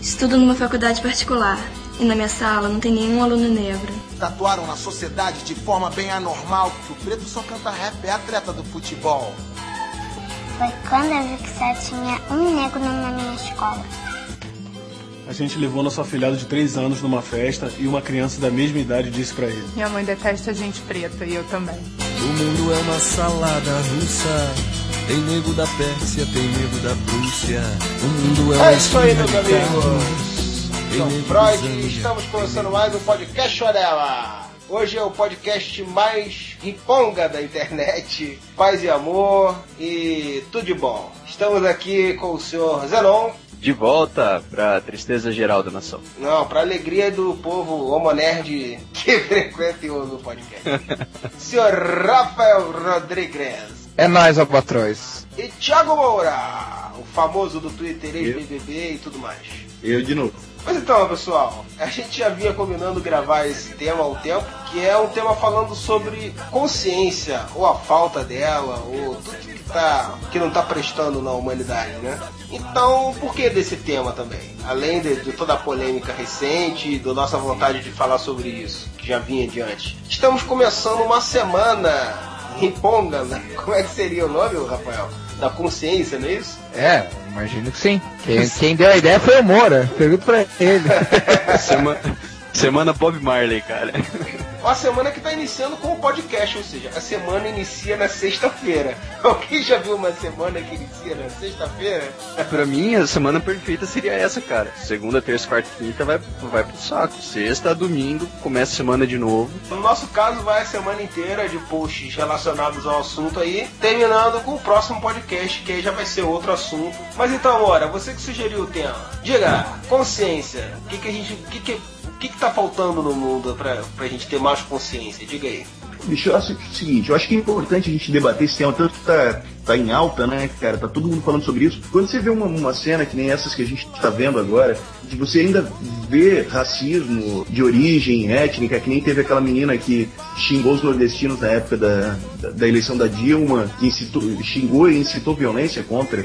Estudo numa faculdade particular. E na minha sala não tem nenhum aluno negro. Tatuaram na sociedade de forma bem anormal que o preto só canta rap é atleta do futebol. Foi quando eu vi que só tinha um negro na minha escola. A gente levou nosso afilhado de 3 anos numa festa e uma criança da mesma idade disse para ele: Minha mãe detesta gente preta e eu também. O mundo é uma salada russa. Tem nego da Pérsia, tem nego da Prússia. O mundo é uma É isso aí, meus amigos. nego Freud e estamos começando mais um podcast Orela. Hoje é o podcast mais riponga da internet, paz e amor e tudo de bom. Estamos aqui com o senhor Zenon, De volta pra tristeza geral da nação. não, para alegria do povo homo nerd que frequenta e ouve o podcast. senhor Rafael Rodrigues É nóis, Albatroz. e Thiago Moura, o famoso do Twitter, ex-BBB e tudo mais. Eu de novo. Mas então, pessoal, a gente já vinha combinando gravar esse tema há um tempo, que é um tema falando sobre consciência, ou a falta dela, ou tudo que, tá, que não tá prestando na humanidade, né? Então, por que desse tema também? Além de, de toda a polêmica recente, da nossa vontade de falar sobre isso, que já vinha adiante. Estamos começando uma semana riponga, né? Como é que seria o nome, Rafael? Da consciência, não é isso? É, imagino que sim. Quem, quem deu a ideia foi o Moura. Pergunta pra ele. Sema- Semana Bob Marley, cara. Uma semana que está iniciando com o podcast, ou seja, a semana inicia na sexta-feira. Alguém já viu uma semana que inicia na sexta-feira? pra mim, a semana perfeita seria essa, cara. Segunda, terça, quarta, quinta vai, vai pro saco. Sexta, domingo, começa a semana de novo. No nosso caso, vai a semana inteira de posts relacionados ao assunto aí, terminando com o próximo podcast, que aí já vai ser outro assunto. Mas então, Ora, você que sugeriu o tema, diga, consciência, o que, que a gente. O que, que, que, que tá faltando no mundo pra, pra gente ter mais consciência? Diga aí. Bicho, eu acho o seguinte, eu acho que é importante a gente debater esse tema, tanto que tá, tá em alta, né, cara? Tá todo mundo falando sobre isso. Quando você vê uma, uma cena que nem essas que a gente tá vendo agora, de você ainda vê racismo de origem étnica, que nem teve aquela menina que xingou os nordestinos na época da, da, da eleição da Dilma, que incitou, xingou e incitou violência contra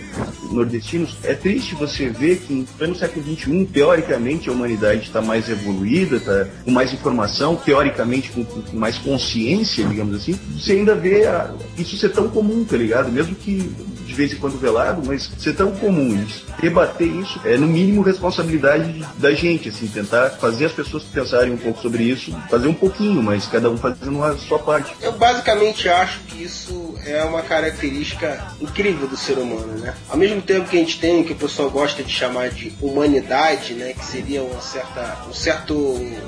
nordestinos. É triste você ver que pleno século XXI, teoricamente, a humanidade está mais evoluída, tá com mais informação, teoricamente com- com mais consciência, digamos assim. Você ainda vê a- isso ser tão comum, tá ligado? Mesmo que de vez em quando velado, mas ser tão comum isso. Debater isso é, no mínimo, responsabilidade da gente, assim, tentar fazer as pessoas pensarem um pouco sobre isso, fazer um pouquinho, mas cada um fazendo a sua parte. Eu basicamente acho que isso é uma característica incrível do ser humano, né? Ao mesmo tempo que a gente tem o que o pessoal gosta de chamar de humanidade, né? Que seria uma certa, um certo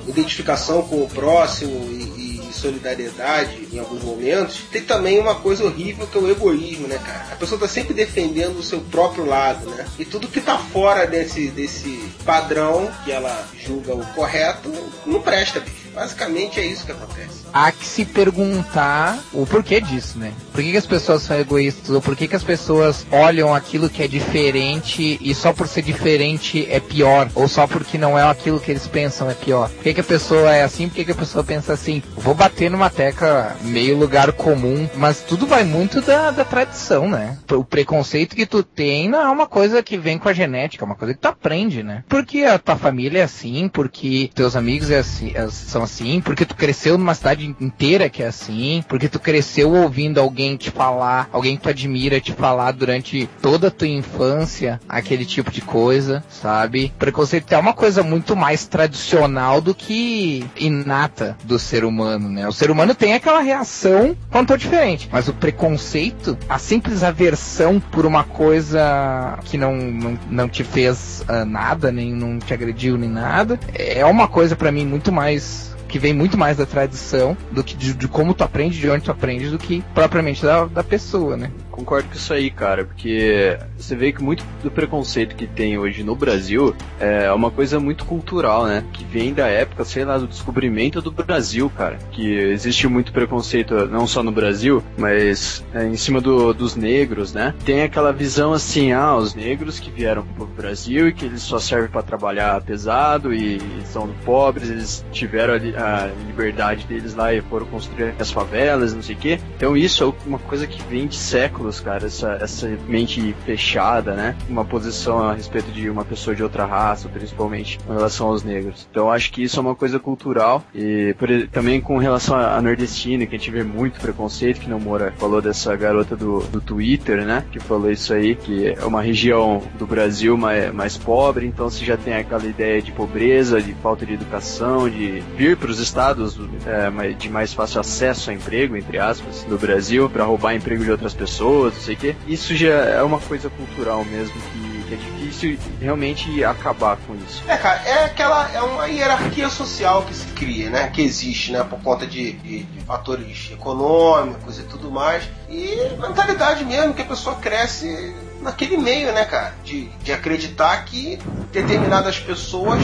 identificação com o próximo e, e solidariedade em alguns momentos, tem também uma coisa horrível que é o egoísmo, né, cara? A pessoa tá sempre defendendo o seu próprio lado, né? E tudo que tá fora desse, desse padrão que ela julga o correto não presta, bicho. Basicamente é isso que acontece. Há que se perguntar o porquê disso, né? Por que, que as pessoas são egoístas? Ou por que, que as pessoas olham aquilo que é diferente e só por ser diferente é pior? Ou só porque não é aquilo que eles pensam é pior? Por que, que a pessoa é assim? Por que, que a pessoa pensa assim? Vou bater numa tecla meio lugar comum, mas tudo vai muito da, da tradição, né? O preconceito que tu tem não é uma coisa que vem com a genética, é uma coisa que tu aprende, né? Porque a tua família é assim, porque teus amigos é assim, é- são assim, porque tu cresceu numa cidade inteira que é assim, porque tu cresceu ouvindo alguém te falar, alguém que tu admira te falar durante toda a tua infância, aquele tipo de coisa, sabe? Preconceito é uma coisa muito mais tradicional do que inata do ser humano, né? O ser humano tem aquela reação quando é diferente, mas o preconceito, a simples aversão por uma coisa que não, não, não te fez ah, nada, nem não te agrediu nem nada, é uma coisa pra mim muito mais que vem muito mais da tradição do que de, de como tu aprende, de onde tu aprende, do que propriamente da, da pessoa, né? Concordo com isso aí, cara, porque você vê que muito do preconceito que tem hoje no Brasil é uma coisa muito cultural, né? Que vem da época, sei lá, do descobrimento do Brasil, cara. Que existe muito preconceito não só no Brasil, mas é, em cima do- dos negros, né? Tem aquela visão assim, ah, os negros que vieram pro Brasil e que eles só servem pra trabalhar pesado e são pobres, eles tiveram a, a liberdade deles lá e foram construir as favelas, não sei o quê. Então isso é uma coisa que vem de séculos círculos, cara, essa, essa mente fechada, né? Uma posição a respeito de uma pessoa de outra raça, principalmente em relação aos negros. Então acho que isso é uma coisa cultural e por, também com relação a nordestina, que a gente vê muito preconceito, que não mora falou dessa garota do, do Twitter, né? Que falou isso aí, que é uma região do Brasil mais, mais pobre, então se já tem aquela ideia de pobreza, de falta de educação, de vir para os estados é, de mais fácil acesso a emprego, entre aspas, do Brasil, para roubar emprego de outras pessoas, não sei o quê. Isso já é uma coisa cultural mesmo que, que é difícil realmente acabar com isso. É, cara, é aquela. É uma hierarquia social que se cria, né? Que existe, né? Por conta de, de, de fatores econômicos e tudo mais. E mentalidade mesmo, que a pessoa cresce naquele meio, né, cara? De, de acreditar que determinadas pessoas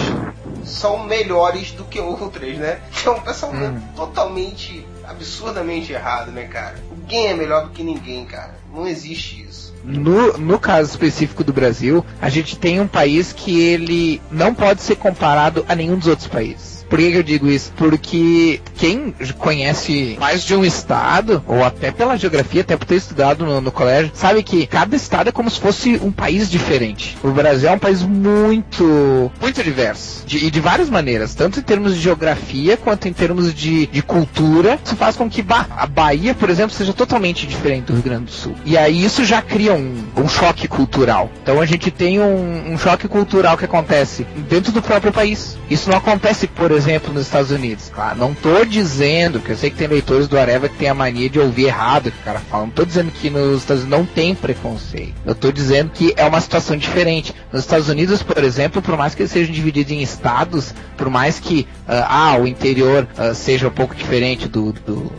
são melhores do que outras, né? Que é um pensamento hum. totalmente, absurdamente errado, né, cara? Ninguém é melhor do que ninguém, cara. Não existe isso. No, no caso específico do Brasil, a gente tem um país que ele não pode ser comparado a nenhum dos outros países. Por que, eu digo isso? Porque quem conhece mais de um estado, ou até pela geografia, até por ter estudado no, no colégio, sabe que cada estado é como se fosse um país diferente. O Brasil é um país muito, muito diverso. De, e de várias maneiras, tanto em termos de geografia quanto em termos de, de cultura. Isso faz com que bah, a Bahia, por exemplo, seja totalmente diferente do Rio Grande do Sul. E aí isso já cria um, um choque cultural. Então a gente tem um, um choque cultural que acontece dentro do próprio país. Isso não acontece, por exemplo, exemplo, nos Estados Unidos. Claro, não tô dizendo, que eu sei que tem leitores do Areva que tem a mania de ouvir errado o que o cara fala. Não tô dizendo que nos Estados Unidos não tem preconceito. Eu tô dizendo que é uma situação diferente. Nos Estados Unidos, por exemplo, por mais que eles sejam divididos em estados, por mais que uh, ah, o interior uh, seja um pouco diferente do, do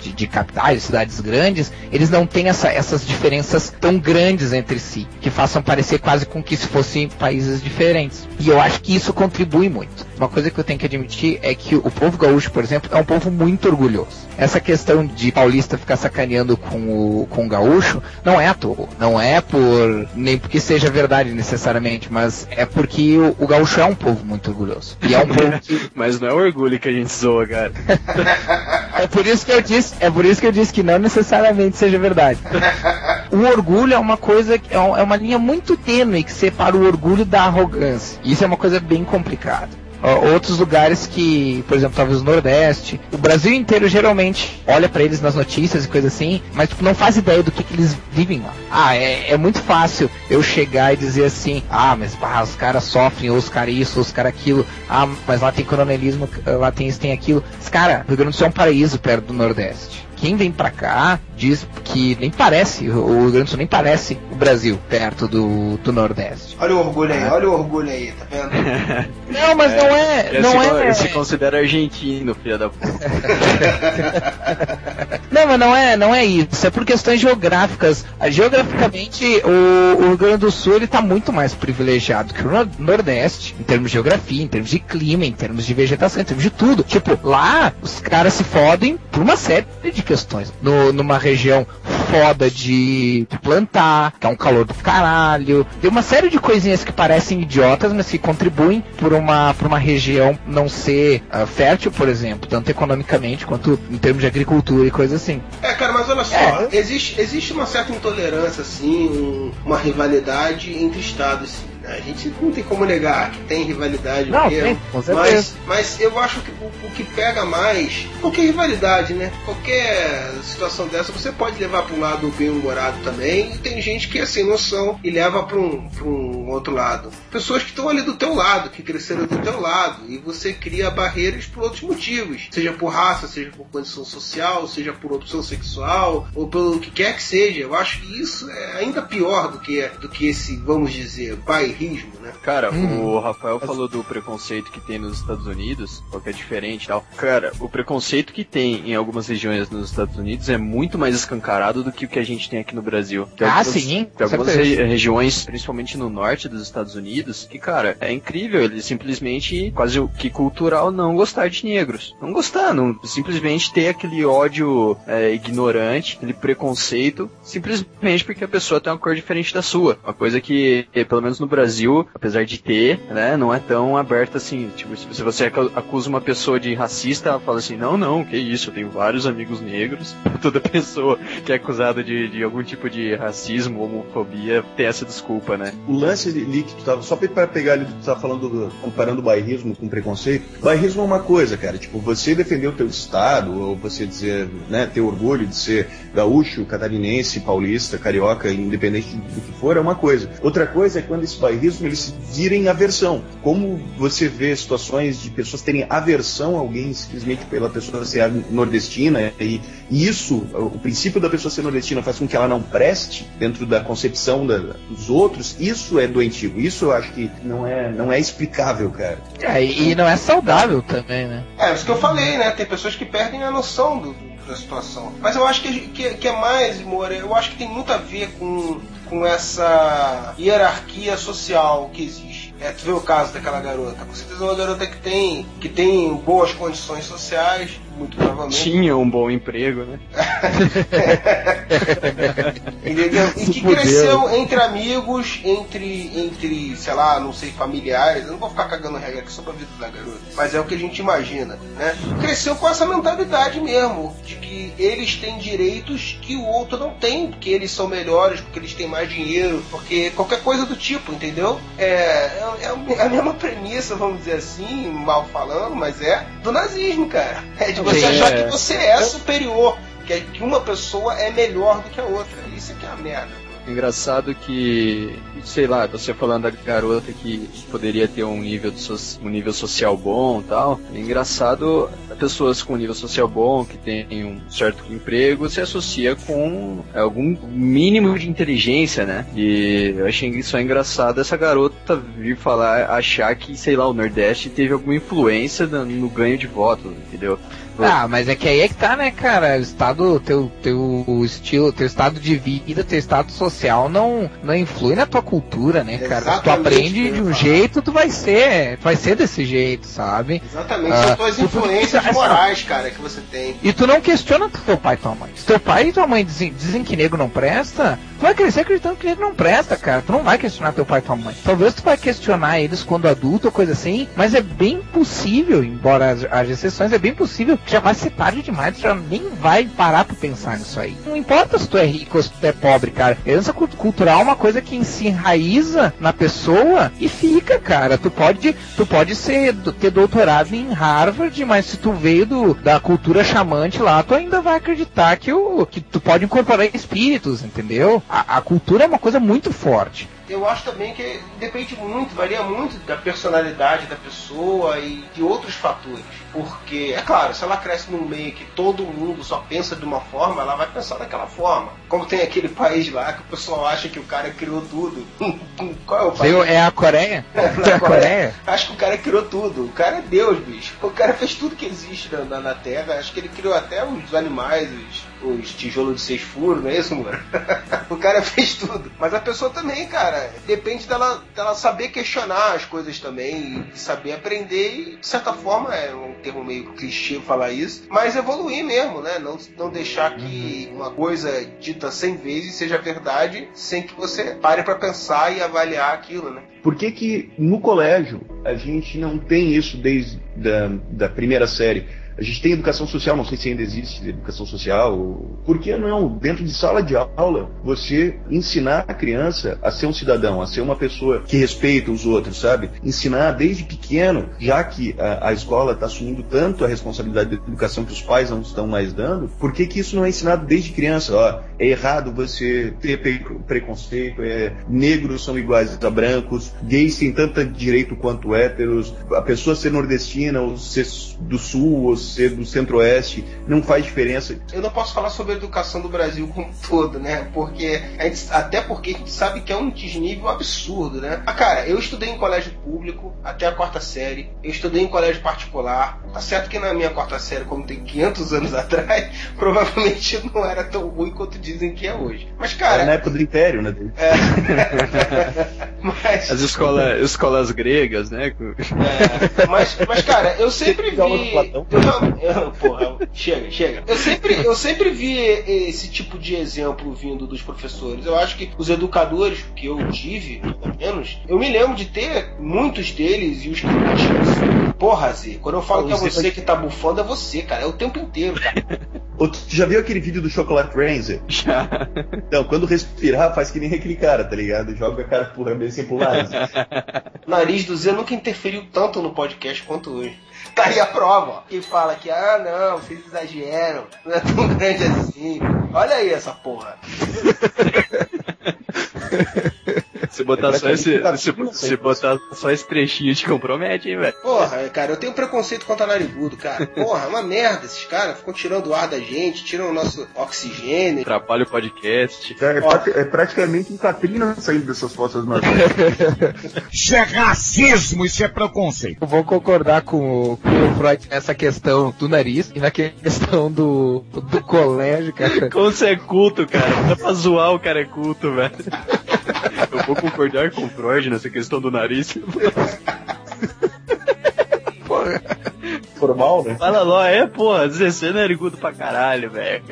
de, de, capitais, de cidades grandes, eles não têm essa, essas diferenças tão grandes entre si, que façam parecer quase com que se fossem países diferentes. E eu acho que isso contribui muito. Uma coisa que eu tenho que admitir é que o povo gaúcho, por exemplo, é um povo muito orgulhoso. Essa questão de paulista ficar sacaneando com o, com o gaúcho não é à toa. Não é por. nem porque seja verdade necessariamente, mas é porque o, o gaúcho é um povo muito orgulhoso. E é um povo que... Mas não é orgulho que a gente zoa, cara. é por isso que eu disse, é por isso que eu disse que não necessariamente seja verdade. O orgulho é uma coisa, é, é uma linha muito tênue que separa o orgulho da arrogância. Isso é uma coisa bem complicada outros lugares que, por exemplo, talvez o Nordeste, o Brasil inteiro geralmente olha para eles nas notícias e coisa assim, mas tipo, não faz ideia do que, que eles vivem lá. Ah, é, é, muito fácil eu chegar e dizer assim, ah, mas ah, os caras sofrem, ou os caras isso, ou os caras aquilo, ah, mas lá tem coronelismo, lá tem isso, tem aquilo. Mas, cara, o Rio Grande do Sul é um paraíso perto do Nordeste quem vem para cá diz que nem parece, o Rio Grande do Sul nem parece o Brasil perto do, do Nordeste. Olha o orgulho aí, olha o orgulho aí, tá vendo? não, mas é, não é. Não se, é. se considera argentino, filha da puta. não, mas não é, não é isso. É por questões geográficas. Geograficamente, o, o Rio Grande do Sul ele tá muito mais privilegiado que o Nordeste, em termos de geografia, em termos de clima, em termos de vegetação, em termos de tudo. Tipo, lá os caras se fodem por uma série de questões. No, numa região foda de, de, plantar, que é um calor do caralho. Tem uma série de coisinhas que parecem idiotas, mas que contribuem por uma, por uma região não ser uh, fértil, por exemplo, tanto economicamente quanto em termos de agricultura e coisas assim. É, cara, mas olha só, é. existe, existe uma certa intolerância, assim, um, uma rivalidade entre estados, sim. A gente não tem como negar que tem rivalidade não, mesmo. Tem, com mas, mas eu acho que o, o, que pega mais, qualquer rivalidade, né? Qualquer situação dessa, você pode levar para um lado bem-humorado também, e tem gente que é sem noção e leva para um, um outro lado. Pessoas que estão ali do teu lado, que cresceram do teu lado, e você cria barreiras por outros motivos, seja por raça, seja por condição social, seja por opção sexual, ou pelo que quer que seja. Eu acho que isso é ainda pior do que, do que esse, vamos dizer, pai né? Cara, hum. o Rafael falou do preconceito que tem nos Estados Unidos, que é diferente e tal. Cara, o preconceito que tem em algumas regiões nos Estados Unidos é muito mais escancarado do que o que a gente tem aqui no Brasil. Tem ah, algumas, sim. Tem algumas re regiões, principalmente no norte dos Estados Unidos, que, cara, é incrível. Eles simplesmente, quase que cultural, não gostar de negros. Não gostar, não, simplesmente ter aquele ódio é, ignorante, aquele preconceito, simplesmente porque a pessoa tem uma cor diferente da sua. Uma coisa que, pelo menos no Brasil, Brasil, apesar de ter, né, não é tão aberta assim. Tipo, se você acusa uma pessoa de racista, ela fala assim: não, não, que isso, eu tenho vários amigos negros. Toda pessoa que é acusado de, de algum tipo de racismo, homofobia, tem essa desculpa, né? O lance ali que tu tava, só para pegar ali, tu tava falando, do, comparando o bairrismo com preconceito. Bairrismo é uma coisa, cara, tipo, você defender o teu estado, ou você dizer, né, ter orgulho de ser gaúcho, catarinense, paulista, carioca, independente do que for, é uma coisa. Outra coisa é quando esse bairrismo ele se vira em aversão. Como você vê situações de pessoas terem aversão a alguém simplesmente pela pessoa ser nordestina, e, e isso, o princípio da pessoa ser nordestina faz com que ela não preste dentro da concepção da, dos outros, isso é doentio. Isso eu acho que não é, não é explicável, cara. É, e não é saudável também, né? É, isso que eu falei, né? Tem pessoas que perdem a noção do, da situação. Mas eu acho que, que, que é mais, Moura, eu acho que tem muito a ver com, com essa hierarquia social que existe. É, tu vê o caso daquela garota. Com certeza é uma garota que tem, que tem boas condições sociais, muito provavelmente. Tinha um bom emprego, né? Entendeu? E que cresceu entre amigos, entre, entre, sei lá, não sei, familiares. Eu não vou ficar cagando regra aqui só pra vida da garota. Mas é o que a gente imagina, né? Cresceu com essa mentalidade mesmo, de que eles têm direitos que o outro não tem, porque eles são melhores, porque eles têm mais dinheiro, porque qualquer coisa do tipo, entendeu? É, é, é a mesma premissa, vamos dizer assim, mal falando, mas é do nazismo, cara. É de você achar é. que você é superior, que, que uma pessoa é melhor do que a outra. Isso é que é a merda. Engraçado que, sei lá, você falando da garota que poderia ter um nível, so um nível social bom tal. É engraçado pessoas com nível social bom, que têm um certo emprego, se associa com algum mínimo de inteligência, né? E eu achei isso é engraçado essa garota vir falar, achar que, sei lá, o Nordeste teve alguma influência no ganho de votos, entendeu? Ah, mas é que aí é que tá, né, cara? O estado, teu, teu estilo, teu estado de vida, teu estado social não, não influi na tua cultura, né, cara? Se tu Exatamente aprende de um falar. jeito, tu vai ser, tu vai ser desse jeito, sabe? Exatamente, Ah, são tuas tu- tu- influências essa- morais, cara, que você tem. E tu não questiona teu pai e tua mãe. Se teu pai e tua mãe dizem, dizem que nego não presta, tu vai crescer acreditando que nego não presta, cara. Tu não vai questionar teu pai e tua mãe. Talvez tu vai questionar eles quando adulto ou coisa assim, mas é bem possível, embora as, exceções, é bem possível que já vai ser tarde demais, tu já nem vai parar pra pensar nisso aí. Não importa se tu é rico ou se tu é pobre, cara. Herança cult- cultural é uma coisa que se enraiza na pessoa e fica, cara. Tu pode, tu pode ser, ter doutorado em Harvard, mas se tu veio do, da cultura chamante lá, tu ainda vai acreditar que, o, que tu pode incorporar espíritos, entendeu? A, a cultura é uma coisa muito forte. Eu acho também que depende muito, varia muito da personalidade da pessoa e de outros fatores. Porque, é claro, se ela cresce num meio que todo mundo só pensa de uma forma, ela vai pensar daquela forma. Como tem aquele país lá que o pessoal acha que o cara criou tudo. Qual é o país? É a Coreia? Na É a Coreia? Acho que o cara criou tudo. O cara é Deus, bicho. O cara fez tudo que existe na, na, na Terra. Acho que ele criou até os animais, os, os tijolos de seis furos, não é isso, mano? o cara fez tudo. Mas a pessoa também, cara, depende dela, dela saber questionar as coisas também e saber aprender e, de certa forma, é um termo meio clichê falar isso, mas evoluir mesmo, né? Não, não deixar que uma coisa dita cem vezes seja verdade sem que você pare pra pensar e avaliar aquilo, né? Por que que no colégio a gente não tem isso desde da, da primeira série? A gente tem educação social, não sei se ainda existe educação social. Por que não, dentro de sala de aula, você ensinar a criança a ser um cidadão, a ser uma pessoa que respeita os outros, sabe? Ensinar desde pequeno, já que a, a escola está assumindo tanto a responsabilidade da educação que os pais não estão mais dando, por que, que isso não é ensinado desde criança? Ó, é errado você ter pre- preconceito, é, negros são iguais a brancos, gays têm tanto direito quanto héteros, a pessoa ser nordestina ou ser do sul ou ser do centro-oeste não faz diferença. Eu não posso falar sobre a educação do Brasil como um todo, né? Porque a gente- até porque a gente sabe que é um desnível absurdo, né? Ah, cara, eu estudei em colégio público até a quarta série. Eu estudei em colégio particular. Tá certo que na minha quarta série, como tem 500 anos atrás, provavelmente não era tão ruim quanto dizem que é hoje. Mas, Era cara, na época do Império, né? é... mas, As escolas, escolas gregas, né? É, mas, mas, cara, eu sempre vi. Platão? Eu, eu, porra, chega, chega. Eu sempre, eu sempre vi esse tipo de exemplo vindo dos professores. Eu acho que os educadores que eu tive, pelo menos, eu me lembro de ter muitos deles e os críticos. Porra, Zê, quando eu falo que é você que tá bufando, é você, cara. É o tempo inteiro, cara. Ou tu já viu aquele vídeo do Chocolate Ranger? Já. Então, quando respirar, faz que nem aquele cara, tá ligado? Joga a cara pro assim pro lado. O nariz do Zé nunca interferiu tanto no podcast quanto hoje. Tá aí a prova. Que fala que, ah, não, vocês exageram, não é tão grande assim. Olha aí essa porra. Se botar, só esse, se, se botar só esse trechinho te compromete, hein, velho? Porra, cara, eu tenho preconceito contra narigudo, cara. Porra, é uma merda esses caras. Ficam tirando o ar da gente, tiram o nosso oxigênio. Atrapalha o podcast. É, prati- é praticamente um Katrina saindo dessas fotos do Isso é racismo, isso é preconceito. Eu vou concordar com, o- com o Freud nessa questão do nariz e na questão do, do colégio, cara. Como você é culto, cara? Não dá pra zoar o cara é culto, velho. Eu vou concordar com o Freud nessa questão do nariz. Formal, né? Fala lá, é, porra, 16 é narigudo pra caralho, velho.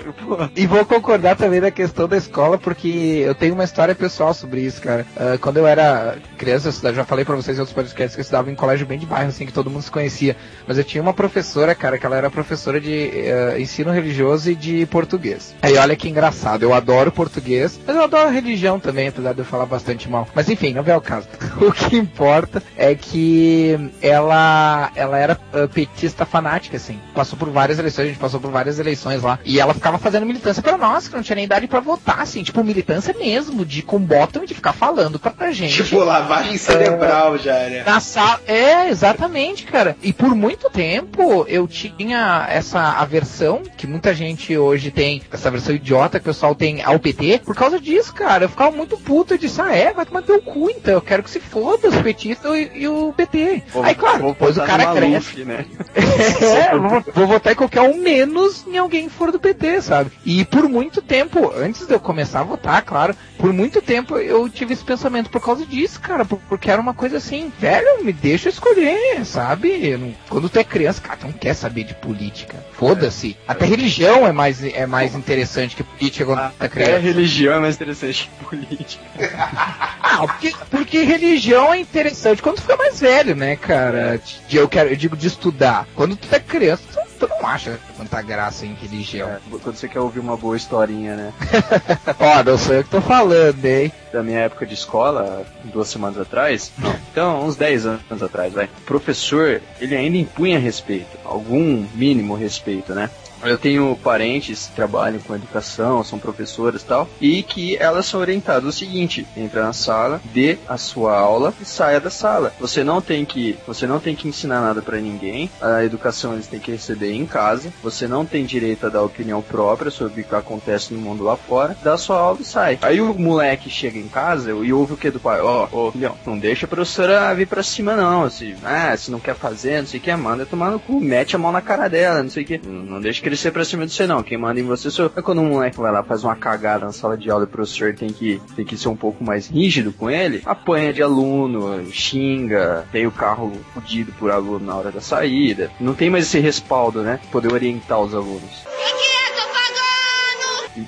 E vou concordar também na questão da escola, porque eu tenho uma história pessoal sobre isso, cara. Ah, quando eu era criança, eu já falei pra vocês em outros podcasts que eu estudava em colégio bem de bairro, assim, que todo mundo se conhecia. Mas eu tinha uma professora, cara, que ela era professora de eh, ensino religioso e de português. Aí olha que engraçado, eu adoro português, mas eu adoro religião também, apesar de eu falar bastante mal. Mas enfim, não é o caso. O que importa é que ela, ela era ah, petista fanática, assim. Passou por várias eleições, a gente passou por várias eleições lá. E ela ficava fazendo militância pra nós, que não tinha nem idade pra votar, assim. Tipo, militância mesmo, de com bottom e de ficar falando pra, pra gente. Tipo, lavagem cerebral já, né? Na sala. É, exatamente, cara. E por muito tempo eu tinha essa aversão que muita gente hoje tem, essa versão idiota que o pessoal tem ao PT, por causa disso, cara. Eu ficava muito puto e disse, ah, é, vai tomar teu cu, então. Eu quero que se foda os petistas e, e o PT. Aí, claro, depois o cara cresce. Né? É, vou, vou votar em qualquer um menos em alguém que for do PT, sabe? E por muito tempo, antes de eu começar a votar, claro, por muito tempo eu tive esse pensamento por causa disso, cara, por- porque era uma coisa assim, velho, me deixa escolher, sabe? Não- quando tu é criança, cara, tu não quer saber de política. Foda-se. Até religião é mais, é mais interessante que política quando tu é Até criança. religião é mais interessante que política. Ah, porque, porque religião é interessante quando tu fica mais velho, né, cara? De- Eu, quero, eu digo de estudar. Quando tu é criança, tu, tu não acha tanta graça em religião. É, quando você quer ouvir uma boa historinha, né? Ó, não sou eu que tô falando, hein? Da minha época de escola, duas semanas atrás, não, então uns 10 anos atrás, vai. O professor, ele ainda impunha respeito, algum mínimo respeito, né? Eu tenho parentes que trabalham com educação, são professoras e tal, e que elas são orientadas o seguinte: entra na sala, dê a sua aula e saia da sala. Você não tem que, você não tem que ensinar nada pra ninguém. A educação eles têm que receber em casa. Você não tem direito a dar opinião própria sobre o que acontece no mundo lá fora. Dá a sua aula e sai. Aí o moleque chega em casa e ouve o que do pai? Ó, ô, filhão, não deixa a professora vir pra cima não. Se, ah, se não quer fazer, não sei o que, manda tomar no cu, mete a mão na cara dela, não sei o que. Não deixa crescer pra cima de você não. Quem manda em você sou. Aí quando um moleque vai lá faz uma cagada na sala de aula e o professor tem que, tem que ser um pouco mais rígido com ele, apanha de aluno, xinga, tem o carro fudido por aluno na hora da saída. Não tem mais esse respaldo, né? Poder orientar os alunos.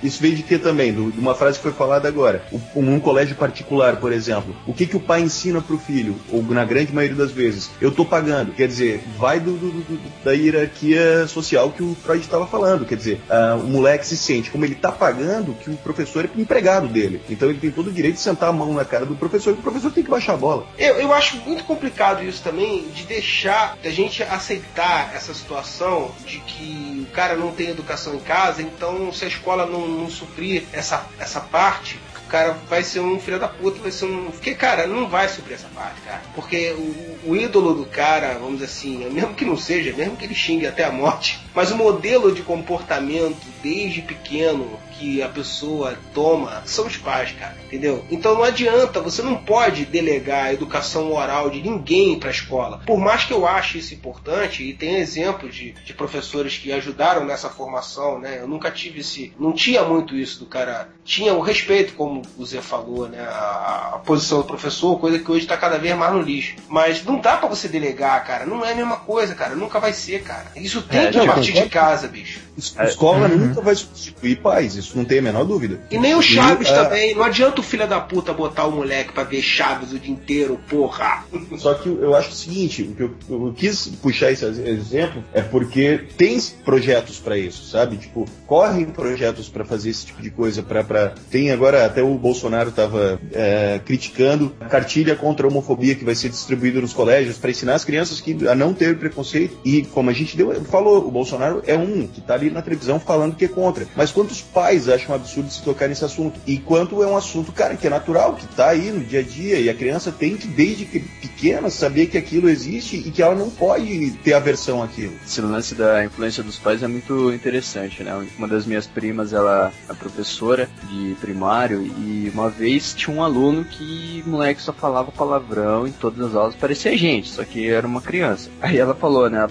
Isso veio de que também? Do- de uma frase que foi falada agora. O- um colégio particular, por exemplo. O que, que o pai ensina pro filho? Ou na grande maioria das vezes, eu tô pagando. Quer dizer, vai do, do- do- da hierarquia social que o Freud estava falando. Quer dizer, ah, o moleque se sente como ele tá pagando que o professor é empregado dele. Então ele tem todo o direito de sentar a mão na cara do professor e o professor tem que baixar a bola. Eu, eu acho muito complicado isso também, de deixar, da gente aceitar essa situação de que o cara não tem educação em casa, então se a escola não, não suprir essa, essa parte, o cara vai ser um filho da puta, vai ser um. Porque, cara, não vai suprir essa parte, cara. Porque o, o ídolo do cara, vamos dizer assim, mesmo que não seja, mesmo que ele xingue até a morte, mas o modelo de comportamento desde pequeno que a pessoa toma são os pais, cara, entendeu? Então não adianta, você não pode delegar a educação moral de ninguém para a escola. Por mais que eu ache isso importante, e tem exemplos de, de professores que ajudaram nessa formação, né? Eu nunca tive esse. Não tinha muito isso do cara. Tinha o respeito, como o Zé falou, né? A, a posição do professor, coisa que hoje está cada vez mais no lixo. Mas não dá para você delegar, cara. Não é a mesma coisa, cara. Nunca vai ser, cara. Isso tem É, que partir de casa, bicho. Es- Escola nunca vai substituir pais, isso não tem a menor dúvida. E nem o Chaves E, ah, também. Não adianta o filho da puta botar o moleque pra ver Chaves o dia inteiro, porra. Só que eu acho o seguinte, o que eu, eu quis puxar esse exemplo é porque tem projetos pra isso, sabe? Tipo, correm projetos pra fazer esse tipo de coisa, para para tem agora até o Bolsonaro tava é, criticando a cartilha contra a homofobia que vai ser distribuída nos colégios pra ensinar as crianças que a não ter preconceito e como a gente deu, falou, o Bolsonaro é um que tá ali na televisão falando que é contra. Mas quantos pais acham absurdo se tocar nesse assunto? E quanto é um assunto, cara, que é natural, que tá aí no dia a dia e a criança tem que desde que pequena saber que aquilo existe e que ela não pode ter aversão àquilo. Esse lance da influência dos pais é muito interessante, né? Uma das minhas primas, ela é professora de primário e uma vez tinha um aluno que moleque só falava palavrão em todas as aulas, parecia gente, só que era uma criança. Aí ela falou, né?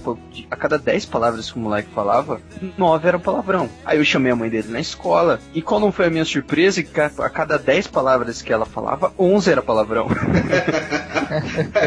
A cada 10 palavras que o moleque falava, 9 eram palavrão. Aí eu chamei a mãe dele na escola e qual não foi a minha surpresa? Que a cada 10 palavras que ela falava, 11 era palavrão.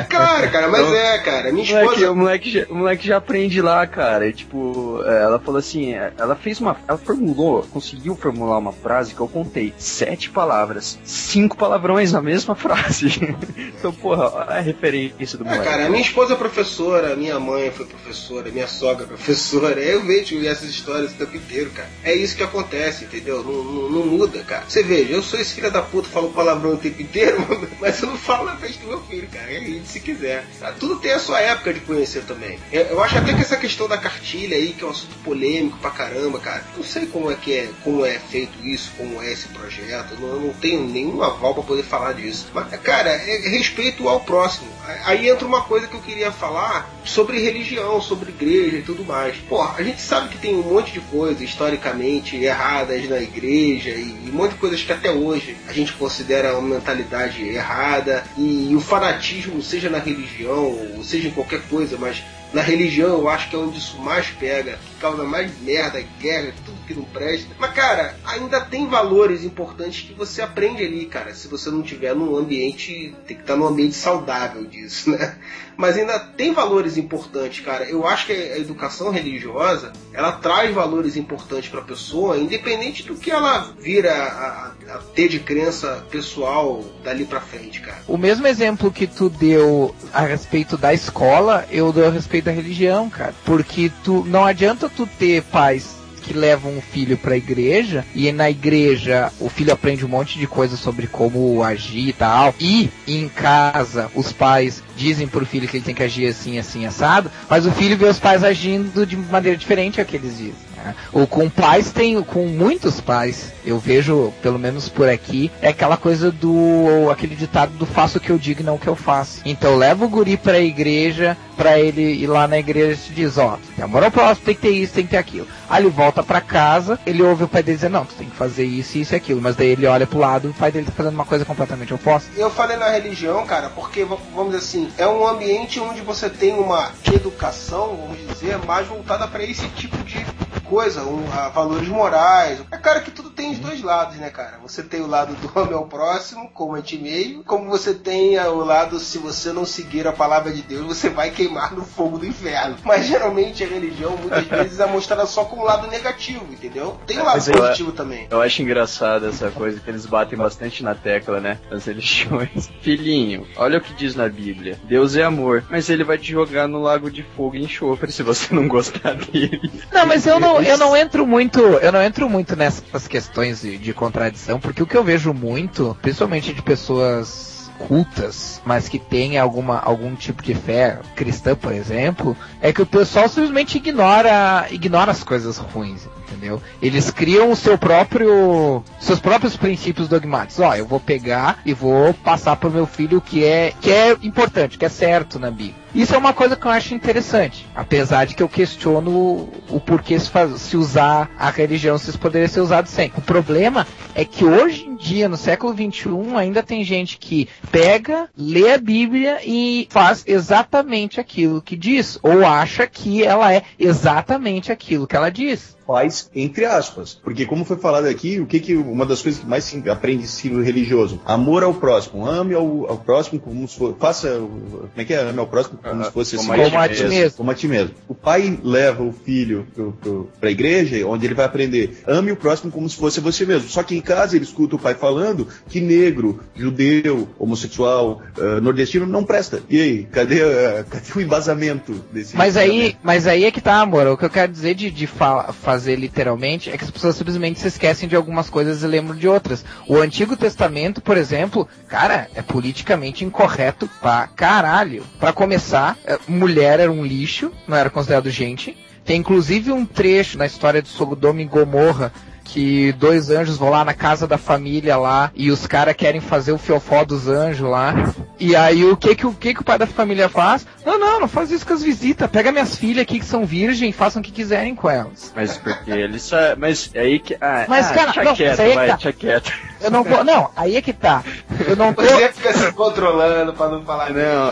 Claro, cara, mas Então, é, cara. Minha O moleque, esposa. o, moleque já, o moleque já aprende lá, cara. E, tipo, é, ela falou assim, é, ela fez uma. Ela formulou, conseguiu formular uma frase que eu contei. Sete palavras, cinco palavrões na mesma frase. então, porra, a referência do Ah, moleque. cara, minha esposa é professora, minha mãe foi professora, minha sogra é professora. Eu vejo essas histórias o tempo inteiro, cara. É isso que acontece, entendeu? Não, não- não muda, cara. Você veja, eu sou esse filho da puta, falo palavrão o tempo inteiro, mas eu não falo na frente do meu filho, cara. Ele se quiser. Tudo tem a sua época de conhecer também. Eu, acho até que essa questão da cartilha aí, que é um assunto polêmico pra caramba, cara. Não sei como é que é, como é feito isso, como é esse projeto. Eu não tenho nenhum aval pra poder falar disso. Mas, cara, é respeito ao próximo. Aí entra uma coisa que eu queria falar sobre religião, sobre igreja e tudo mais. Pô, a gente sabe que tem um monte de coisas historicamente erradas na igreja e um monte de coisas que até hoje a gente considera uma mentalidade errada e o fanatismo, seja na religião ou seja em qualquer coisa, mas na religião eu acho que é onde isso mais pega, que causa mais merda, guerra, tudo que não presta. Mas, cara, ainda tem valores importantes que você aprende ali, cara. Se você não tiver num ambiente, tem que estar num ambiente saudável disso, né? Mas ainda tem valores importantes, cara. Eu acho que a educação religiosa, ela traz valores importantes para a pessoa, independente do que ela vira a, a- ter de crença pessoal dali pra frente, cara. O mesmo exemplo que tu deu a respeito da escola, eu dou a respeito da religião, cara. Porque tu não adianta tu ter pais que levam o filho pra igreja e na igreja o filho aprende um monte de coisa sobre como agir e tal. E em casa os pais dizem pro filho que ele tem que agir assim, assim, assado, mas o filho vê os pais agindo de maneira diferente ao que eles dizem. Né? Ou com pais tem, com muitos pais, eu vejo, pelo menos por aqui, é aquela coisa do, aquele ditado do faço o que eu digo e não o que eu faço. Então leva o guri pra igreja, pra ele ir lá na igreja e te diz, ó, tem amor ao próximo, tem que ter isso, tem que ter aquilo. Aí ele volta pra casa, ele ouve o pai dele dizer, não, tu tem que fazer isso, isso e aquilo. Mas daí ele olha pro lado e o pai dele tá fazendo uma coisa completamente oposta. Eu falei na religião, cara, porque, vamos dizer assim, é um ambiente onde você tem uma educação, vamos dizer, mais voltada para esse tipo de coisa, um, a valores morais. É cara que tem os dois lados, né, cara? Você tem o lado do homem ao próximo, como a ti mesmo, como você tem o lado, se você não seguir a palavra de Deus, você vai queimar no fogo do inferno. Mas geralmente a religião, muitas vezes, é mostrada só com o lado negativo, entendeu? Tem o lado Mas eu- positivo também. Eu acho engraçado essa coisa que eles batem bastante na tecla, né? As religiões. Filhinho, olha o que diz na Bíblia. Deus é amor, mas ele vai te jogar no lago de fogo e enxofre se você não gostar dele. Não, mas eu não, eu não entro muito, eu não entro muito nessas questões de, de contradição, porque o que eu vejo muito, principalmente de pessoas cultas, mas que têm alguma, algum tipo de fé cristã, por exemplo, é que o pessoal simplesmente ignora, ignora as coisas ruins, entendeu? Eles criam o seu próprio, seus próprios princípios dogmáticos. Ó, eu vou pegar e vou passar pro meu filho o que é, que é importante, que é certo na Bíblia. Isso é uma coisa que eu acho interessante, apesar de que eu questiono o porquê se, faz- se usar a religião se isso poderia ser usado sem. O problema é que hoje em dia, no século XXI, ainda tem gente que pega, lê a Bíblia e faz exatamente aquilo que diz, ou acha que ela é exatamente aquilo que ela diz. Faz entre aspas. Porque como foi falado aqui, o que que uma das coisas que mais se aprende ensino religioso? Amor ao próximo, ame ao, ao próximo como se fosse, faça, como é que é? Ame ao próximo como Ah, se fosse como assim, a ti mesmo. como a ti mesmo. O pai leva o filho pro, pro, pra igreja, onde ele vai aprender, ame o próximo como se fosse você mesmo. Só que em casa ele escuta o pai falando que negro, judeu, homossexual, ah, nordestino não presta. E aí, cadê, ah, cadê o embasamento desse Mas aí, mas aí é que tá, amor. O que eu quero dizer de, de fa- fazer literalmente é que as pessoas simplesmente se esquecem de algumas coisas e lembram de outras. O Antigo Testamento, por exemplo, cara, é politicamente incorreto pra caralho. Pra começar, é, mulher era um lixo, não era considerado gente. Tem inclusive um trecho na história de Sodoma e Gomorra que dois anjos vão lá na casa da família lá e os caras querem fazer o fiofó dos anjos lá. E aí o que que, o que que o pai da família faz? Não, não, não faz isso com as visitas. Pega minhas filhas aqui que são virgens e façam o que quiserem com elas. Mas porque eles só. Mas é aí que. Ah, Mas, ah, cara, deixa não, quieto, mas aí é vai, tá. quieto. Eu não vou. Não, aí é que tá. Eu não tô. Fica se controlando pra não falar Não.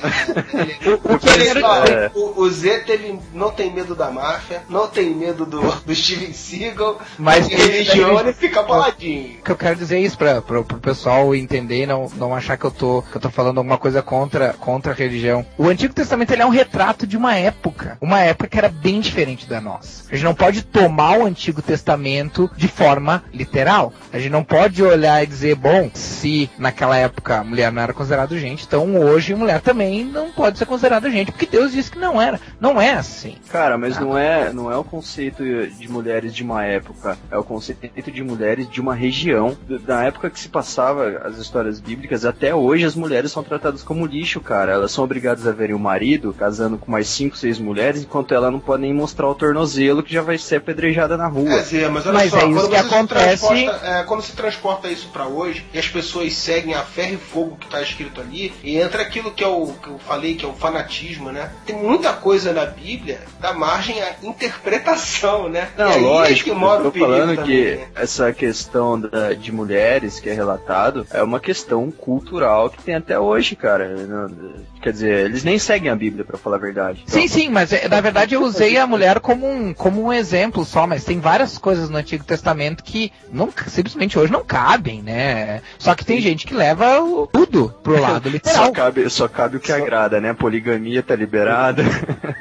O que Ele, ó, É. o, o Zeta ele não tem medo da máfia, não tem medo do, do Steven Seagal, Mas de religião ele- ele fica boladinho. O que eu quero dizer é isso pra, pra, pro pessoal entender e não, não achar que eu, tô, que eu tô falando alguma coisa contra, contra a religião. O Antigo Testamento ele é um retrato de uma época. Uma época que era bem diferente da nossa. A gente não pode tomar o Antigo Testamento de forma literal. A gente não pode olhar e dizer, bom, se naquela época a mulher não era considerada gente, então hoje a mulher também não pode ser considerada gente, porque Deus disse que não era. Não é assim. Cara, mas não é, não é o conceito de mulheres de uma época, é o conceito de mulheres de uma região. Da época que se passava as histórias bíblicas, até hoje as mulheres são tratadas como lixo, cara. Elas são obrigadas a verem o marido casando com mais cinco, seis mulheres, enquanto ela não pode nem mostrar o tornozelo que já vai ser apedrejada na rua. É, mas olha Mas só, é isso quando que acontece- transporta- é, quando se transporta isso pra hoje e as pessoas seguem a ferro e fogo que tá escrito ali, e entra aquilo que, é o, que eu falei, que é o fanatismo, né? Tem muita coisa na Bíblia da margem à interpretação, né? Não, e aí lógico, é que mora eu tô o falando também, que essa questão da- de mulheres que é relatado é uma questão cultural que tem até hoje, cara. Quer dizer, eles nem seguem a Bíblia, pra falar a verdade. Sim, sim, mas é, na verdade eu usei a mulher como um, como um exemplo só, mas tem várias coisas no Antigo Testamento que não, simplesmente hoje não cabem, né? Só que tem gente que leva o- tudo pro lado Só literal. cabe, só cabe o que agrada, né? Poligamia tá liberada.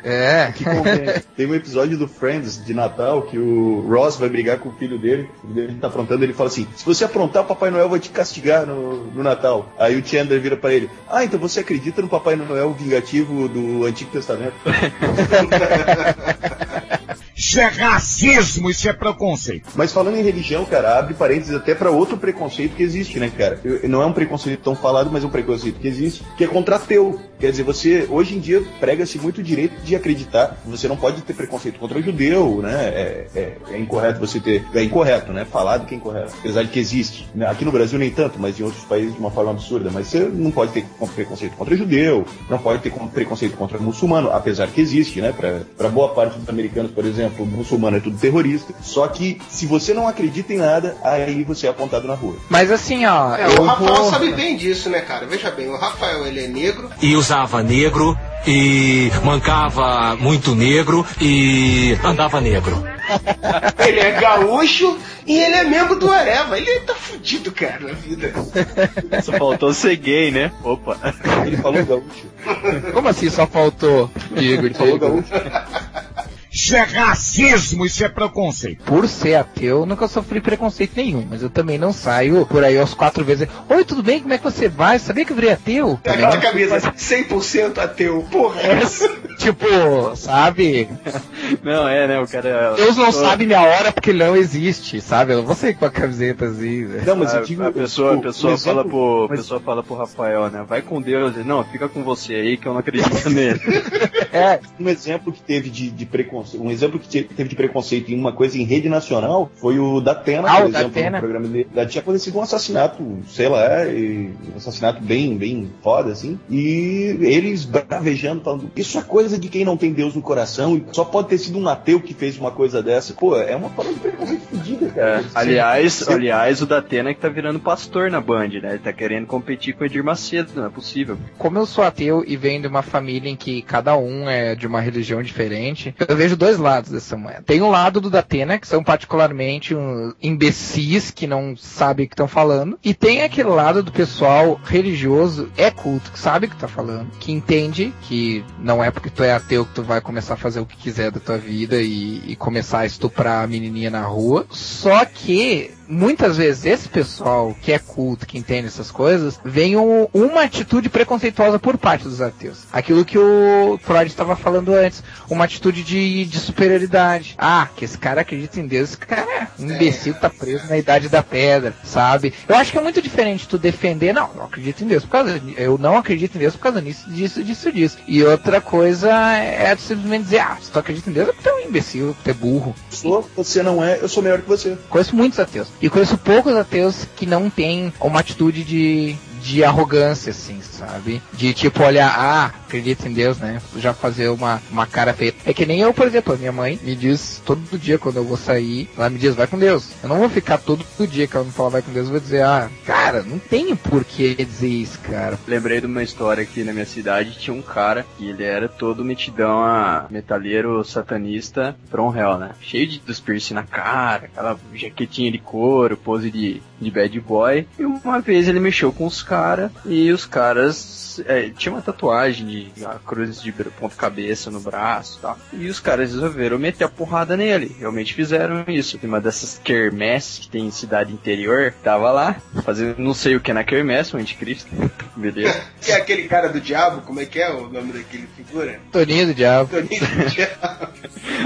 É. Tem um episódio do Friends de Natal que o Ross vai brigar com o filho dele. O filho dele tá aprontando, ele fala assim: se você aprontar, o Papai Noel vai te castigar no, no Natal. Aí o Chandler vira pra ele: Ah, então você acredita no Papai Noel vingativo do Antigo Testamento? Isso é racismo, isso é preconceito. Mas falando em religião, cara, abre parênteses até pra outro preconceito que existe, né, cara? Eu- Não é um preconceito tão falado, mas é um preconceito que existe, que é contra ateu. Quer dizer, você, hoje em dia, prega-se muito o direito de acreditar. Você não pode ter preconceito contra judeu, né? É, é- é incorreto você ter. É incorreto, né? Falado que é incorreto. Apesar de que existe. né? Aqui no Brasil nem tanto, mas em outros países de uma forma absurda. Mas você não pode ter preconceito contra judeu, não pode ter preconceito contra muçulmano, apesar que existe, né? Pra boa parte dos americanos, por exemplo, muçulmano é tudo terrorista. Só que se você não acredita em nada, aí você é apontado na rua. Mas assim, ó. É, o Rafael vou- sabe bem disso, né, cara? Veja bem, o Rafael ele é negro, e usava negro e mancava muito negro e andava negro. ele é gaúcho e ele é membro do Areva. Ele tá fudido, cara, na vida. Só faltou ser gay, né? Opa. Ele falou gaúcho. Como assim só faltou? Diego, Ele falou gaúcho. Isso é racismo, isso é preconceito. Por ser ateu, nunca sofri preconceito nenhum, mas eu também não saio por aí aos quatro vezes. Oi, tudo bem? Como é que você vai? Sabia que eu virei ateu? É aquela camisa 100% ateu. Porra, é essa? Tipo, sabe? Não, é, né? O cara. Deus não Só- sabe minha hora porque ele não existe, sabe? Eu não vou sair com a camiseta assim, velho. Não, mas A, eu digo. a pessoa, a o- pessoa, o fala exemplo- pro, a mas- pessoa fala pro Rafael, né? Vai com Deus. Ele, Não, fica com você aí que eu não acredito nele. É, um exemplo que teve de, de preconceito, um exemplo que te- teve de preconceito em uma coisa em rede nacional foi o da Atena, Ah, por o da exemplo, Atena. no programa dele. Da- Tinha acontecido um assassinato, sei lá, e- um assassinato bem, bem foda, assim, e eles bravejando, falando, isso é coisa de quem não tem Deus no coração, e só pode ter sido um ateu que fez uma coisa dessa. Pô, é uma forma de preconceito fodida, É, aliás, aliás, o Datena que tá virando pastor na Band, né? Ele tá querendo competir com o Edir Macedo, não é possível. Como eu sou ateu e venho de uma família em que cada um é de uma religião diferente, eu vejo dois lados dessa moeda. Tem um lado do Datena, que são particularmente um, imbecis que não sabem o que estão falando, e tem aquele lado do pessoal religioso, é culto, que sabe o que tá falando, que entende que não é porque tu é ateu que tu vai começar a fazer o que quiser da tua vida e, e começar a estuprar a menininha na rua. Só que muitas vezes esse pessoal que é culto, que entende essas coisas, vem um, uma atitude preconceituosa por parte dos ateus. Aquilo que o Freud estava falando antes, uma atitude de, de superioridade. Ah, que esse cara acredita em Deus, esse cara é um imbecil tá preso na idade da pedra, sabe? Eu acho que é muito diferente tu defender, não, não acredito em Deus por causa eu não acredito em Deus por causa disso, disso, disso, disso. E outra coisa é tu simplesmente dizer, ah, se tu acredita em Deus é porque tu é um imbecil, tu é burro. Sou, você não é, eu sou melhor que você. Conheço muitos ateus. E conheço poucos ateus que não têm uma atitude de, de arrogância, assim, sabe? De tipo olhar, ah, acredita em Deus, né? Já fazer uma, uma cara feia. É que nem eu, por exemplo, a minha mãe me diz todo dia quando eu vou sair, ela me diz, vai com Deus. Eu não vou ficar todo dia que ela me falar vai com Deus, eu vou dizer, ah, cara, não tem por que dizer isso, cara. Lembrei de uma história aqui na minha cidade, tinha um cara que ele era todo metidão a metalheiro satanista from hell, né? Cheio de dos piercing na cara, aquela jaquetinha de couro, pose de, de bad boy. E uma vez ele mexeu com os caras e os caras é, tinha uma tatuagem de a cruz de ponta cabeça no braço e tal. E os caras resolveram meter a porrada nele. Realmente fizeram isso. Tem uma dessas quermesses que tem em cidade interior. Tava lá, fazendo não sei o que na quermesse, o anticristo. Beleza. que é aquele cara do diabo? Como é que é o nome daquele figura? Toninho do diabo. Toninho do diabo.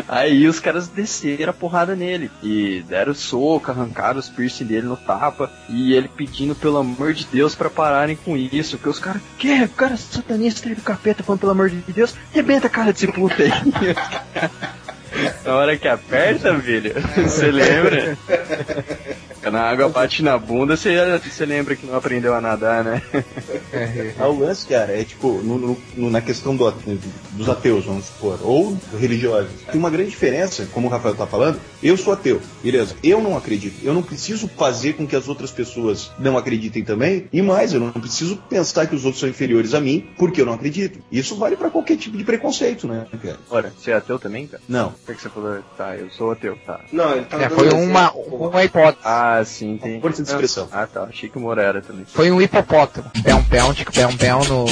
Aí os caras desceram a porrada nele. E deram soco, arrancaram os piercing dele no tapa. E ele pedindo pelo amor de Deus para pararem com isso. Porque os caras, que? O cara é satanista do capeta falando pelo amor de Deus, rebenta a cara desse puta aí. Na hora que aperta, filho, você lembra? Quando a água bate na bunda, você, você lembra que não aprendeu a nadar, né? Ah, o lance, cara, é tipo, no, no, na questão do, dos ateus, vamos supor, ou religiosos. Tem uma grande diferença, como o Rafael tá falando, eu sou ateu, beleza? Eu não acredito. Eu não preciso fazer com que as outras pessoas não acreditem também. E mais, eu não preciso pensar que os outros são inferiores a mim porque eu não acredito. Isso vale para qualquer tipo de preconceito, né, cara? Ora, você é ateu também, cara? Não. Por que você falou, tá, eu sou ateu, tá. Não, ele tava É, foi uma, uma hipótese. Ah, sim, tem. Força de expressão. Ah, tá, achei que o Moura era também. Foi um hipopótamo. Pé um pé, um tic pé um pé no.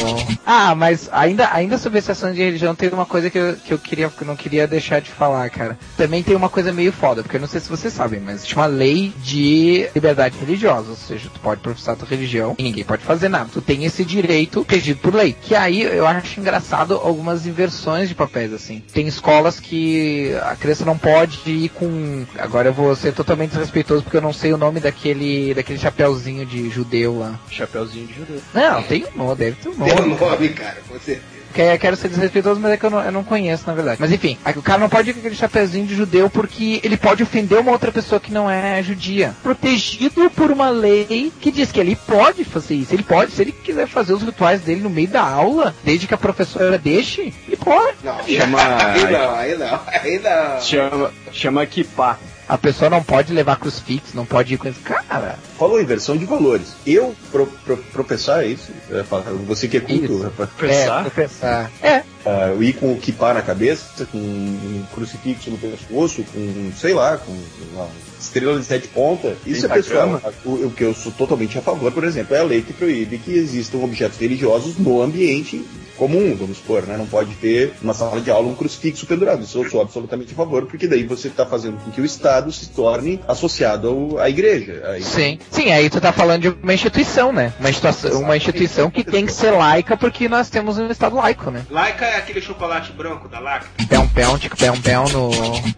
Ah, mas ainda, ainda sobre esse assunto de religião tem uma coisa que eu, que eu queria que eu não queria deixar de falar, cara. Também tem uma coisa meio foda, porque eu não sei se vocês sabem, mas existe uma lei de liberdade religiosa, ou seja, tu pode professar tua religião e ninguém pode fazer nada. Tu tem esse direito regido por lei. Que aí eu acho engraçado algumas inversões de papéis, assim. Tem escolas que a criança não pode ir com. Agora eu vou ser totalmente desrespeitoso porque eu não sei o nome daquele, daquele chapeuzinho de judeu lá. Chapeuzinho de judeu. Não, tem um nome, deve ter um nome. Tem um nome, cara, com certeza. Que- Quero ser desrespeitoso, mas é que eu não, eu não conheço, na verdade. Mas enfim, aí o cara não pode ir com aquele chapeuzinho de judeu porque ele pode ofender uma outra pessoa que não é judia. Protegido por uma lei que diz que ele pode fazer isso. Ele pode, se ele quiser fazer os rituais dele no meio da aula, desde que a professora deixe, ele pode. Não, Chama- aí não, aí não, aí não. Chama, chama Kipá. A pessoa não pode levar crucifixo, não pode ir com esse cara. Falou inversão de valores. Eu, pro, pro, professar isso, é, você que é culto, Isso. rapaz, Pensar? É, professar. É, ah, ir com o kipá na cabeça, com um crucifixo no pescoço, com, sei lá, com uma estrela de sete pontas, isso é Pentagrama? pessoal. O, o que eu sou totalmente a favor, por exemplo, é a lei que proíbe que existam objetos religiosos no ambiente comum, vamos supor, né? Não pode ter uma sala de aula um crucifixo pendurado. Isso eu sou absolutamente a favor, porque daí você está fazendo com que o Estado se torne associado ao- à igreja. Aí- Sim. Sim, aí tu tá falando de uma instituição, né? Uma, instituição, uma instituição que tem que ser laica porque nós temos um Estado laico, né? Laica é aquele chocolate branco da Lacta. Pé um pé, um tico pé um pé um no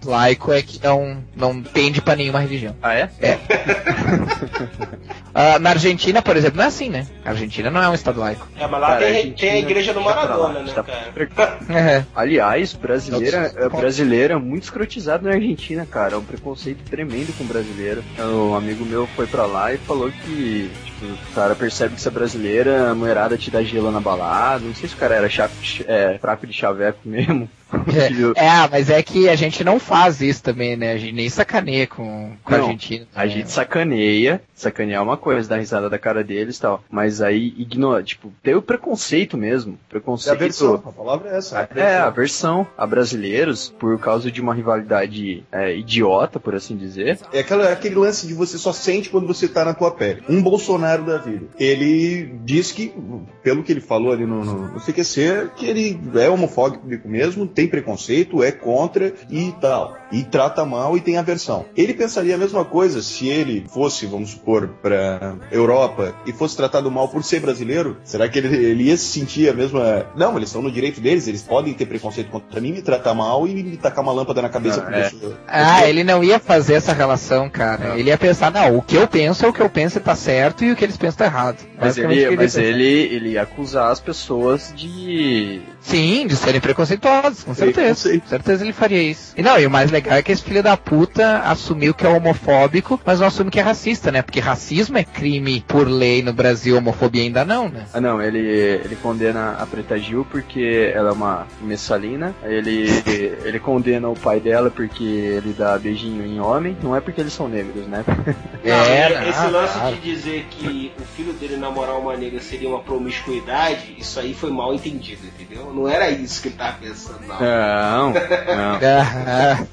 laico é que não, não tende pra nenhuma religião. Ah, é? É. Ah, na Argentina, por exemplo, não é assim, né? A Argentina não é um Estado laico. É, mas lá Cara, tem, tem a igreja do Maradona, né, tá cara? É. Aliás, brasileira, é, brasileira é muito escrotizado na Argentina, cara. É um preconceito tremendo com brasileiro. Um amigo meu foi pra lá e falou que, tipo, o cara percebe que você é brasileira, a mulherada te dá gelo na balada. Não sei se o cara era chaco, é, fraco de chaveco mesmo. É, é, mas é que a gente não faz isso também, né? A gente nem sacaneia com, com Não, a Argentina. A gente sacaneia, sacanear é uma coisa, dar risada da cara deles e tal. Mas aí ignora, tipo, tem o preconceito mesmo. É Preconceito. a versão, a palavra é essa. a É, a versão. versão a brasileiros, por causa de uma rivalidade é, idiota, por assim dizer. É aquela, é aquele lance de você só sente quando você tá na tua pele. Um Bolsonaro da vida. Ele diz que, pelo que ele falou ali no, no, no CQC, que ele é homofóbico mesmo, tem preconceito, é contra e tal. E trata mal e tem aversão. Ele pensaria a mesma coisa se ele fosse, vamos supor, pra Europa e fosse tratado mal por ser brasileiro? Será que ele, ele ia se sentir a mesma. Não, eles estão no direito deles, eles podem ter preconceito contra mim, me tratar mal e me tacar uma lâmpada na cabeça Ah, porque é. eu Ah, ele não ia fazer essa relação, cara. Ele ia pensar, não, o que eu penso é o que eu penso e tá certo e o que eles pensam tá errado. Mas ele, mas ele, ele ia acusar as pessoas de. Sim, de serem preconceituosos, com certeza. Com certeza ele faria isso. E não, e o mais legal é que esse filho da puta assumiu que é homofóbico, mas não assume que é racista, né? Porque racismo é crime por lei no Brasil, homofobia ainda não, né? Ah não, ele, ele condena a Preta Gil porque ela é uma messalina. Ele, ele condena o pai dela porque ele dá beijinho em homem. Não é porque eles são negros, né? Não, É, esse não, lance claro. de dizer que o filho dele namorar uma negra seria uma promiscuidade, isso aí foi mal entendido, entendeu? Não era isso que ele tava pensando, não. Não, não.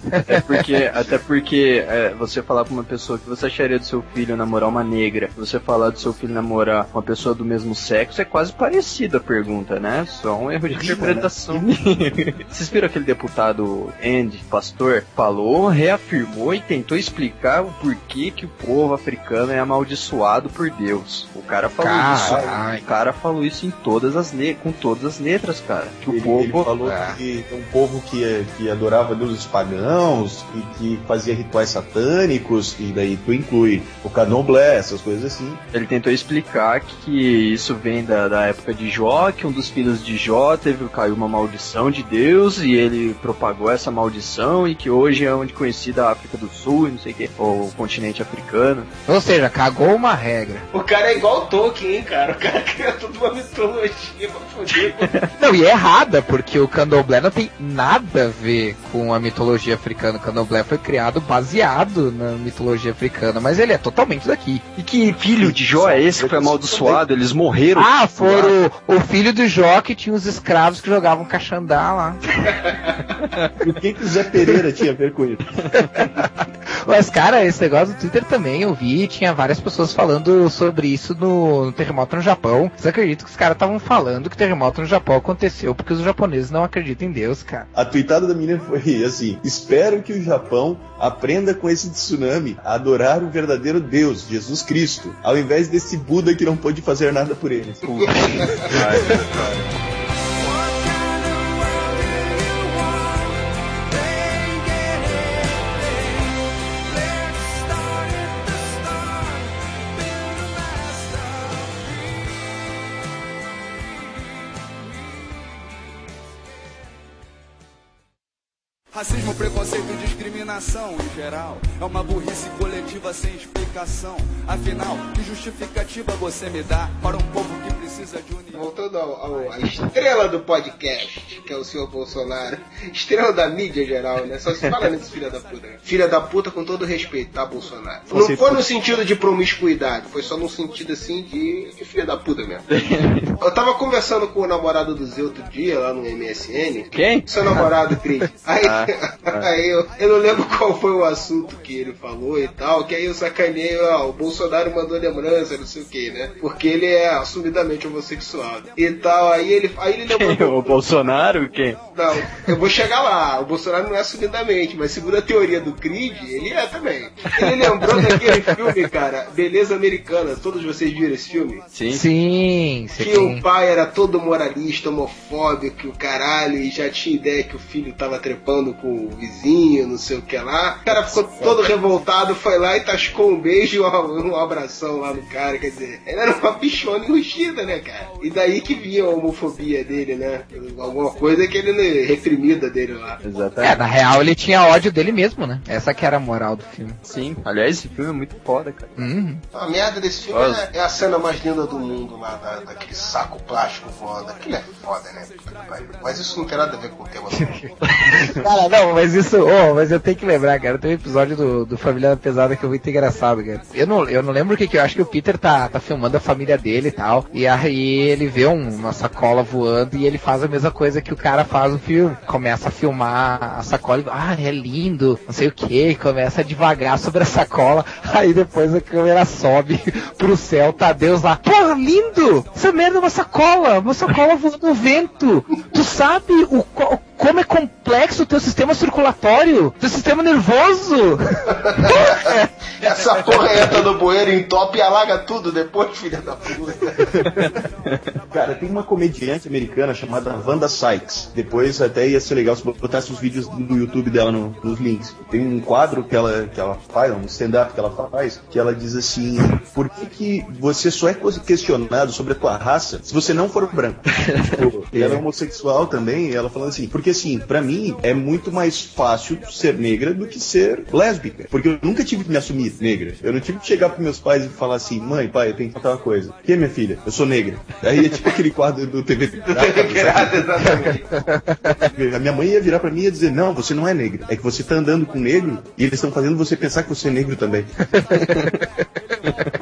Até porque, até porque é, você falar pra uma pessoa que você acharia do seu filho namorar uma negra, você falar do seu filho namorar uma pessoa do mesmo sexo, é quase parecida a pergunta, né? Só um erro de interpretação. Vocês viram aquele deputado Andy, pastor, falou, reafirmou e tentou explicar o porquê que o povo africano é amaldiçoado por Deus. O cara falou isso. O cara falou isso em todas as com todas as letras, cara. Que o Ele, povo ele falou Ah. que é um povo que, que adorava deuses pagãos e que fazia rituais satânicos, e daí tu inclui o candomblé, essas coisas assim. Ele tentou explicar que isso vem da, da época de Jó, que um dos filhos de Jó teve caiu uma maldição de Deus e ele propagou essa maldição e que hoje é onde conhecida a África do Sul e não sei o que, ou o continente africano. Ou seja, cagou uma regra. O cara é igual o Tolkien, hein, cara? O cara cria toda uma mitologia pra foder. Não, e é errada, porque o candomblé não tem nada a ver com a mitologia africana. O candomblé foi criado baseado na mitologia africana, mas ele é totalmente daqui. E que filho de Jó é esse que foi amaldiçoado? Eles morreram. Ah, foram o, o filho do Jó que tinha os escravos que jogavam caxandá lá. E o que que o Zé Pereira tinha a ver com isso? Mas, cara, esse negócio do Twitter também eu vi, tinha várias pessoas falando sobre isso no, no terremoto no Japão. Vocês acreditam que os caras estavam falando que o terremoto no Japão aconteceu porque os japoneses não acreditam em Deus, cara. A tweetada da menina foi assim: Espero que o Japão aprenda com esse tsunami a adorar o verdadeiro Deus, Jesus Cristo, ao invés desse Buda que não pôde fazer nada por eles. Racismo, preconceito discriminação em geral é uma burrice coletiva sem explicação. Afinal, que justificativa você me dá para um povo que precisa de união? Voltando ao, ao- à estrela do podcast, que é o senhor Bolsonaro. Estrela da mídia geral, né? Só se fala nesse filho da puta. Filha da puta com todo respeito, tá, Bolsonaro? Não Você- foi no sentido de promiscuidade, foi só no sentido assim de, de filha da puta mesmo. Eu tava conversando com o namorado do Zé outro dia, lá no MSN. Quem? Seu namorado, Cris. Aí, Ah, ah. aí eu, eu não lembro qual foi o assunto que ele falou e tal, que aí eu sacanei, ó, o Bolsonaro mandou lembrança, não sei o que, né? Porque ele é assumidamente homossexual e tal. Aí ele, aí ele lembrou. o Bolsonaro? Quem? Não, eu vou chegar lá. O Bolsonaro não é assumidamente, mas segundo a teoria do Creed, ele é também. Ele lembrou daquele filme, cara, Beleza Americana. Todos vocês viram esse filme? Sim. Sim, você Que o pai era todo moralista, homofóbico, o caralho, e já tinha ideia que o filho tava trepando com o vizinho, não sei o que lá. O cara ficou todo revoltado, foi lá e tascou um beijo e um um abração lá no cara. Quer dizer, ele era uma bichona enrugida, né, cara? E daí que vinha a homofobia dele, né? Alguma coisa que ele reprimida dele lá. Exatamente. É, na real ele tinha ódio dele mesmo, né? Essa que era a moral do filme. Sim, aliás, esse filme é muito foda, cara. Uhum. A merda desse filme Nossa. é, é a cena mais linda do mundo lá, da, daquele saco plástico voando. Aquilo é foda, né? Mas isso não tem nada a ver com o tema do. Cara, não, mas isso, oh, mas eu tenho que lembrar, cara. Tem um episódio do, do Família Pesada que é muito engraçado, cara. Eu não, eu não lembro o que que eu acho que o Peter tá, tá filmando a família dele e tal. E aí ele vê um- uma sacola voando e ele faz a mesma coisa que o cara faz no filme. Começa a filmar a sacola e ah, é lindo, não sei o que, começa a devagar sobre a sacola. Aí depois a câmera sobe pro céu, tá Deus lá. Porra, lindo! Essa merda é uma sacola, uma sacola voando no vento. Tu sabe o, co- como é complexo o teu sistema circulatório, teu sistema nervoso. Essa porra entra no bueiro, entope e alaga tudo depois, filha da puta. Cara, tem uma comediante americana chamada Wanda Sykes. Depois até ia ser legal se botasse os vídeos no YouTube dela no- nos links. Tem um quadro que ela, que ela faz, um stand-up que ela faz, que ela diz assim: Por que, que você só é questionado sobre a tua raça se você não for branco? Tipo, e ela é homossexual também, e ela falando assim, porque assim, pra mim é muito mais fácil ser negra do que ser lésbica. Porque eu nunca tive que me assumir negra. Eu não tive que chegar pros meus pais e falar assim, mãe, pai, eu tenho que contar uma coisa. Que minha filha? Eu sou negra. Aí é tipo aquele quadro do TV. A minha mãe ia virar pra mim e ia dizer, não, você não é negra. É que você tá andando com negro e eles estão fazendo você pensar que você é negro também.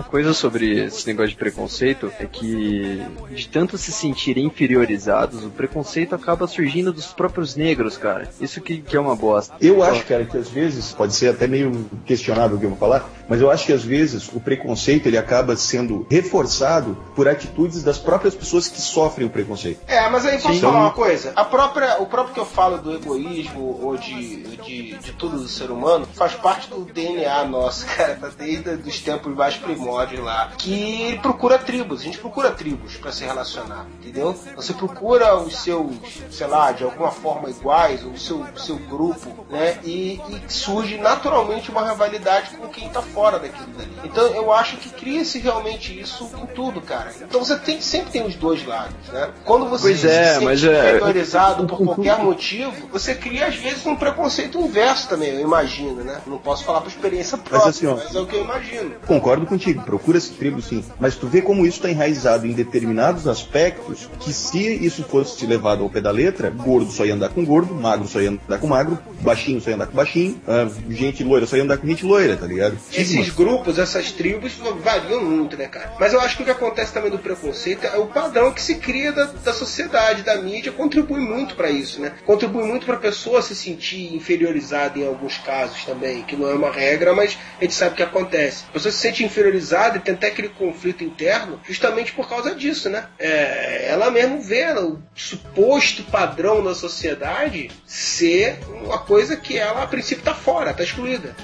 coisa sobre esse negócio de preconceito é que, de tanto se sentirem inferiorizados, o preconceito acaba surgindo dos próprios negros, cara. Isso que, que é uma bosta. Eu acho, cara, que às vezes, pode ser até meio questionável o que eu vou falar, mas eu acho que às vezes o preconceito ele acaba sendo reforçado por atitudes das próprias pessoas que sofrem o preconceito. É, mas aí posso Sim. falar uma coisa? A própria, o próprio que eu falo do egoísmo ou de, de, de tudo do ser humano faz parte do DNA nosso, cara, tá desde os tempos mais primórdios lá. Que procura tribos, a gente procura tribos pra se relacionar, entendeu? Você procura os seus, sei lá, de alguma forma iguais, o seu, o seu grupo, né? E, e surge naturalmente uma rivalidade com quem tá fora daquilo dali. Então eu acho que cria-se realmente isso com tudo, cara. Então você tem, sempre tem os dois lados, né? Quando você Pois é, se sente mas é- inferiorizado por qualquer motivo, você cria às vezes um preconceito inverso também, eu imagino, né? Não posso falar por experiência própria, mas, assim, ó, é o que eu imagino. Concordo contigo, procura-se tribo sim. Mas tu vê como isso está enraizado em determinados aspectos que se isso fosse levado ao pé da letra, gordo só ia andar com gordo, magro só ia andar com magro, baixinho só ia andar com baixinho, ah, gente loira só ia andar com gente loira, tá ligado? Esses grupos, essas tribos variam muito, né, cara? Mas eu acho que o que acontece também do preconceito é o padrão que se cria da, da sociedade, da mídia, contribui muito pra isso, né? Contribui muito pra pessoa se sentir inferiorizada em alguns casos também, que não é uma regra, mas a gente sabe que acontece. A pessoa se sente inferiorizada e tem até aquele conflito interno justamente por causa disso, né? É, ela mesmo vê o suposto padrão da sociedade ser uma coisa que ela a princípio tá fora, tá excluída.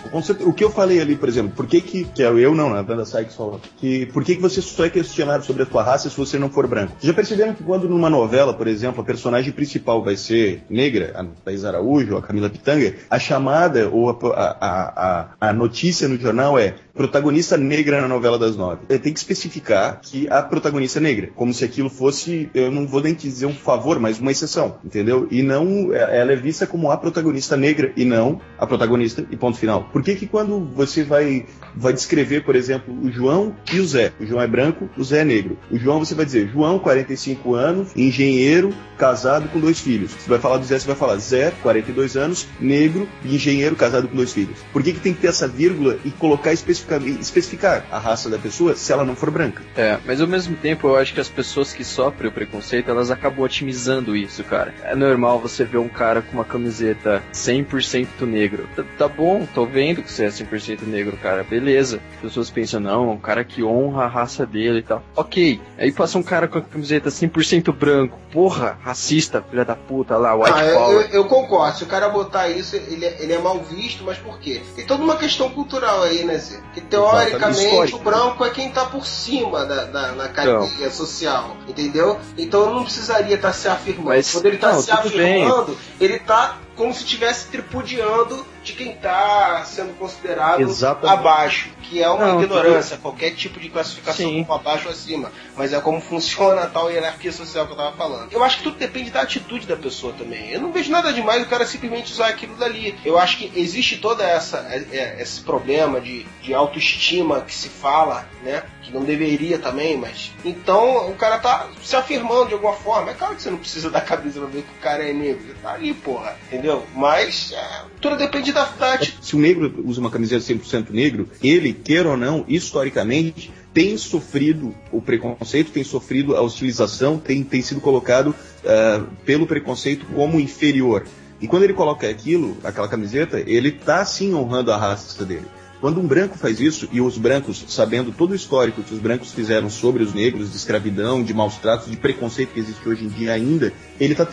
O que eu falei ali, por exemplo, por que que, que é eu não, né, a Wanda Sykes falou, que por que que você só é questionado sobre a tua raça se você não for branco? Já perceberam que quando numa novela, por exemplo, a personagem principal vai ser negra, a Thais Araújo, a Camila Pitanga, a chamada ou a, a, a, a notícia no jornal é protagonista negra na novela das nove. É, Tem que especificar que a protagonista é negra, como se aquilo fosse, eu não vou nem dizer um favor, mas uma exceção, entendeu? E não, é- ela é vista como a protagonista negra e não a protagonista e ponto final. Por que que quando você vai, vai descrever, por exemplo, o João e o Zé, o João é branco, o Zé é negro. O João você vai dizer, João, 45 anos, engenheiro, casado com dois filhos. Você vai falar do Zé, você vai falar Zé, 42 anos, negro, engenheiro, casado com dois filhos. Por que que tem que ter essa vírgula e colocar especificamente, especificar a raça da pessoa se ela não for branca? É, mas ao mesmo tempo eu acho que as pessoas que sofrem o preconceito, elas acabam otimizando isso, cara. É normal você ver um cara com uma camiseta 100% negro. Tá, tá bom, tô vendo que você é 100% negro, cara. Beleza. As pessoas pensam, não, um cara que honra a raça dele e tal. Ok. Aí passa um cara com a camiseta 100% branco. Porra, racista, filha da puta lá, white Ah, eu, power. eu- eu concordo. Se o cara botar isso, ele, é- ele é mal visto, mas por quê? Tem toda uma questão cultural aí, né, Zé? Que teoricamente branco é quem tá por cima da, da, na cadeia social, entendeu? Então não precisaria estar se afirmando. Mas- Quando ele tá não, se tudo bem. afirmando, ele tá como se estivesse tripudiando de quem está sendo considerado Exatamente. abaixo, que é uma Não, ignorância, qualquer tipo de classificação Sim. como abaixo ou acima, mas é como funciona a tal hierarquia social que eu tava falando. Eu acho que tudo depende da atitude da pessoa também. Eu não vejo nada demais o cara simplesmente usar aquilo dali. Eu acho que existe toda essa é, é, esse problema de, de autoestima que se fala, né? Que não deveria também, mas então o cara tá se afirmando de alguma forma. É claro que você não precisa dar camisa pra ver que o cara é negro. Ele tá ali, porra. Entendeu? Mas é, tudo depende da, da atitude. Se o negro usa uma camiseta 100% negro, ele, queira ou não, historicamente, tem sofrido o preconceito, tem sofrido a hostilização, tem, tem sido colocado ah, pelo preconceito como inferior. E quando ele coloca aquilo, aquela camiseta, ele está sim honrando a raça dele. Quando um branco faz isso, e os brancos, sabendo todo o histórico que os brancos fizeram sobre os negros, de escravidão, de maus tratos, de preconceito que existe hoje em dia ainda, ele está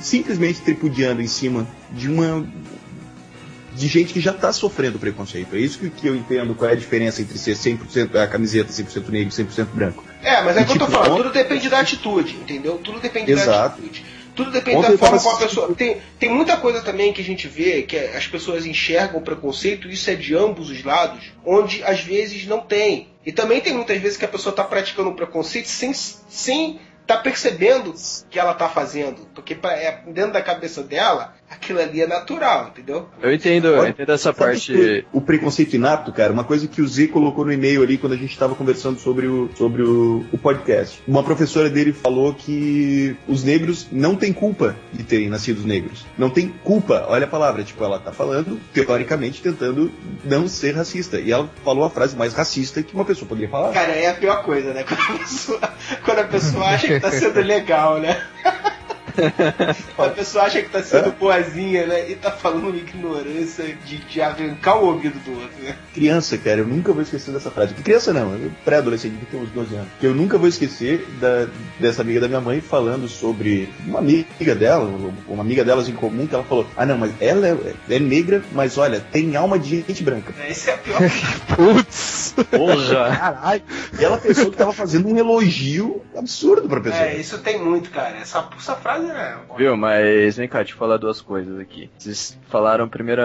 simplesmente tripudiando em cima de uma de gente que já está sofrendo preconceito. É isso que, que eu entendo qual é a diferença entre ser 100% a camiseta 100% negro e 100% branco. É, mas é o que eu tô tipo, falando, tudo depende da atitude, entendeu? Tudo depende da Exato. atitude. Tudo depende Ontem da forma como a pessoa. Tem, tem muita coisa também que a gente vê que as pessoas enxergam o preconceito, isso é de ambos os lados, onde às vezes não tem. E também tem muitas vezes que a pessoa está praticando um preconceito sem sem tá percebendo que ela tá fazendo. Porque pra, é, dentro da cabeça dela, aquilo ali é natural, entendeu? Eu entendo, eu entendo essa Sabe parte. O preconceito inato, cara, uma coisa que o Z colocou no e-mail ali quando a gente estava conversando sobre, o, sobre o, o podcast. Uma professora dele falou que os negros não têm culpa de terem nascido negros. Não tem culpa, olha a palavra, tipo, ela tá falando, teoricamente, tentando não ser racista. E ela falou a frase mais racista que uma pessoa poderia falar. Cara, é a pior coisa, né? Quando a pessoa, quando a pessoa acha que tá sendo legal, né? A pessoa acha que tá sendo boazinha, né? E tá falando uma ignorância de, de arrancar o ouvido do outro, né? Criança, cara, eu nunca vou esquecer dessa frase. Criança não, pré-adolescente, que tem uns 12 anos. Que eu nunca vou esquecer da- dessa amiga da minha mãe falando sobre uma amiga dela, uma amiga delas em comum, que ela falou: Ah, não, mas ela é, é negra, mas olha, tem alma de gente branca. Esse é a pior. Putz! Porra! Caralho! E ela pensou que tava fazendo um elogio absurdo pra pessoa. É, isso tem muito, cara. Essa, essa frase é. Viu, mas vem cá, te falar duas coisas aqui. Vocês falaram primeiro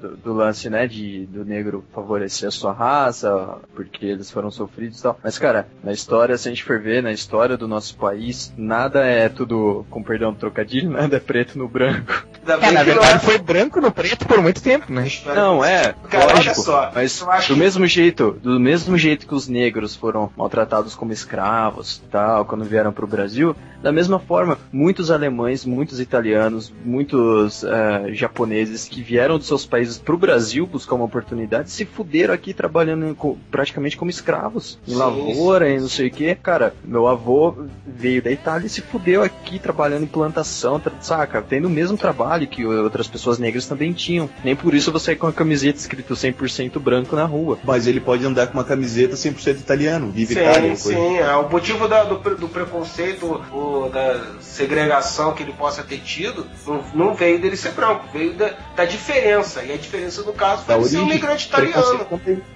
do, do lance, né, de do negro favorecer a sua raça, porque eles foram sofridos e tal. Mas, cara, na história, se a gente for ver, na história do nosso país, nada é tudo, com perdão do trocadilho, nada é preto no branco. Ainda É, na que não verdade é- foi branco no preto por muito tempo, né? Não, é, Cara, olha lógico, só, mas do que- mesmo jeito, do mesmo jeito que os negros foram maltratados como escravos, tal, quando vieram pro Brasil, da mesma forma, muitos alemães, muitos italianos, muitos eh, japoneses que vieram dos seus países pro Brasil buscar uma oportunidade, se fuderam aqui trabalhando em praticamente como escravos, em Sim, lavoura e não sei o que. Cara, meu avô veio da Itália e se fudeu aqui trabalhando em plantação, saca? Tendo o mesmo trabalho que outras pessoas negras também tinham. Nem por isso você ir com a camiseta escrito 100% branco na rua. Mas ele pode andar com uma camiseta 100% italiano, vive Sim, Itália. coisa. sim. É, o motivo da- do, do preconceito, o, da segregação que ele possa ter tido, não, não veio dele ser branco, veio da, da diferença. E a diferença, no caso, foi Da ser um imigrante italiano.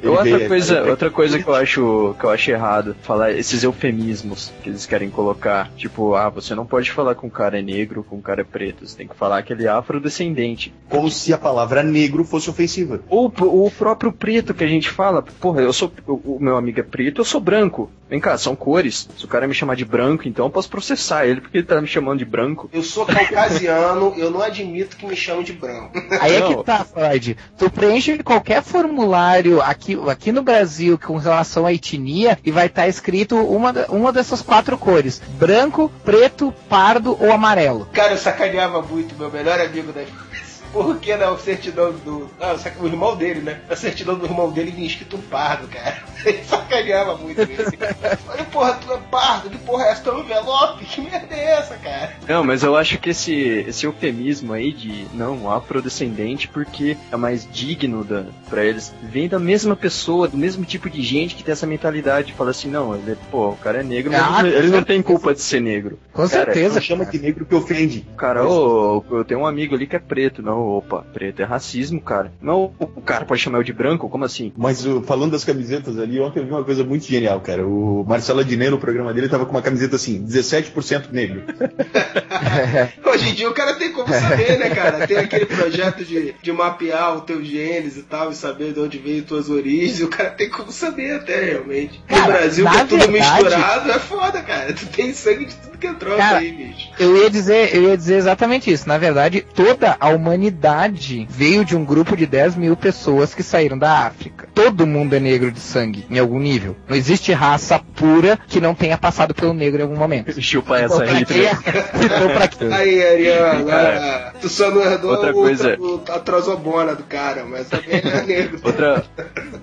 Outra coisa, outra coisa que eu acho que eu acho errado, falar esses eufemismos que eles querem colocar, tipo, ah, você não pode falar com um cara é negro, com um cara é preto, você tem que falar que ele é afrodescendente. Como se a palavra negro fosse ofensiva. Ou o próprio preto que a gente fala, porra, eu sou o, o meu amigo é preto, eu sou branco. Vem cá, são cores. Se o cara me chamar de branco, então eu posso processar ele porque ele tá me chamando de branco. Eu sou caucasiano, eu não admito que me chamem de branco. Aí é Não. que tá, Freud. Tu preenche qualquer formulário aqui, aqui no Brasil com relação à etnia e vai estar escrito uma, uma dessas quatro cores: branco, preto, pardo ou amarelo. Cara, eu sacaneava muito meu melhor amigo da infância. Porque na certidão do. Ah, o irmão dele, né? Na certidão do irmão dele vinha escrito pardo, cara. Ele sacaneava muito ele. Falei, porra, tu é pardo? Que porra é essa? Tu é um envelope? Que merda é essa, cara? Não, mas eu acho que esse, esse eufemismo aí de não, afrodescendente, porque é mais digno da, pra eles, vem da mesma pessoa, do mesmo tipo de gente que tem essa mentalidade. Fala assim, não, ele, pô, o cara é negro, mas Ah, ele, não tem culpa de ser negro. Com Cara, certeza. Chama de negro que ofende. Cara, ô, eu tenho um amigo ali que é preto, não, opa, preto é racismo, cara. Não, o cara pode chamar eu de branco? Como assim? Mas falando das camisetas ali, ontem eu vi uma coisa muito genial, cara. O Marcelo Adnet, no programa dele, tava com uma camiseta assim, 17% negro. Hoje em dia o cara tem como saber, né, cara? Tem aquele projeto de, de mapear o teu genes e tal, e saber de onde veio tuas origens, o cara tem como saber até, realmente. Cara, no Brasil, que é tudo verdade- misturado, é foda, cara. Tu tem sangue de tudo que é troço Cara, aí, bicho. Eu ia dizer, eu ia dizer exatamente isso. Na verdade, toda a humanidade veio de um grupo de 10 mil pessoas que saíram da África. Todo mundo é negro de sangue, em algum nível. Não existe raça pura que não tenha passado pelo negro em algum momento. Chupa essa, Hitler. quê? Então, pra? Aí, agora tu só não herdou outra coisa- o- a trosobona do cara, mas também é negro. Outra,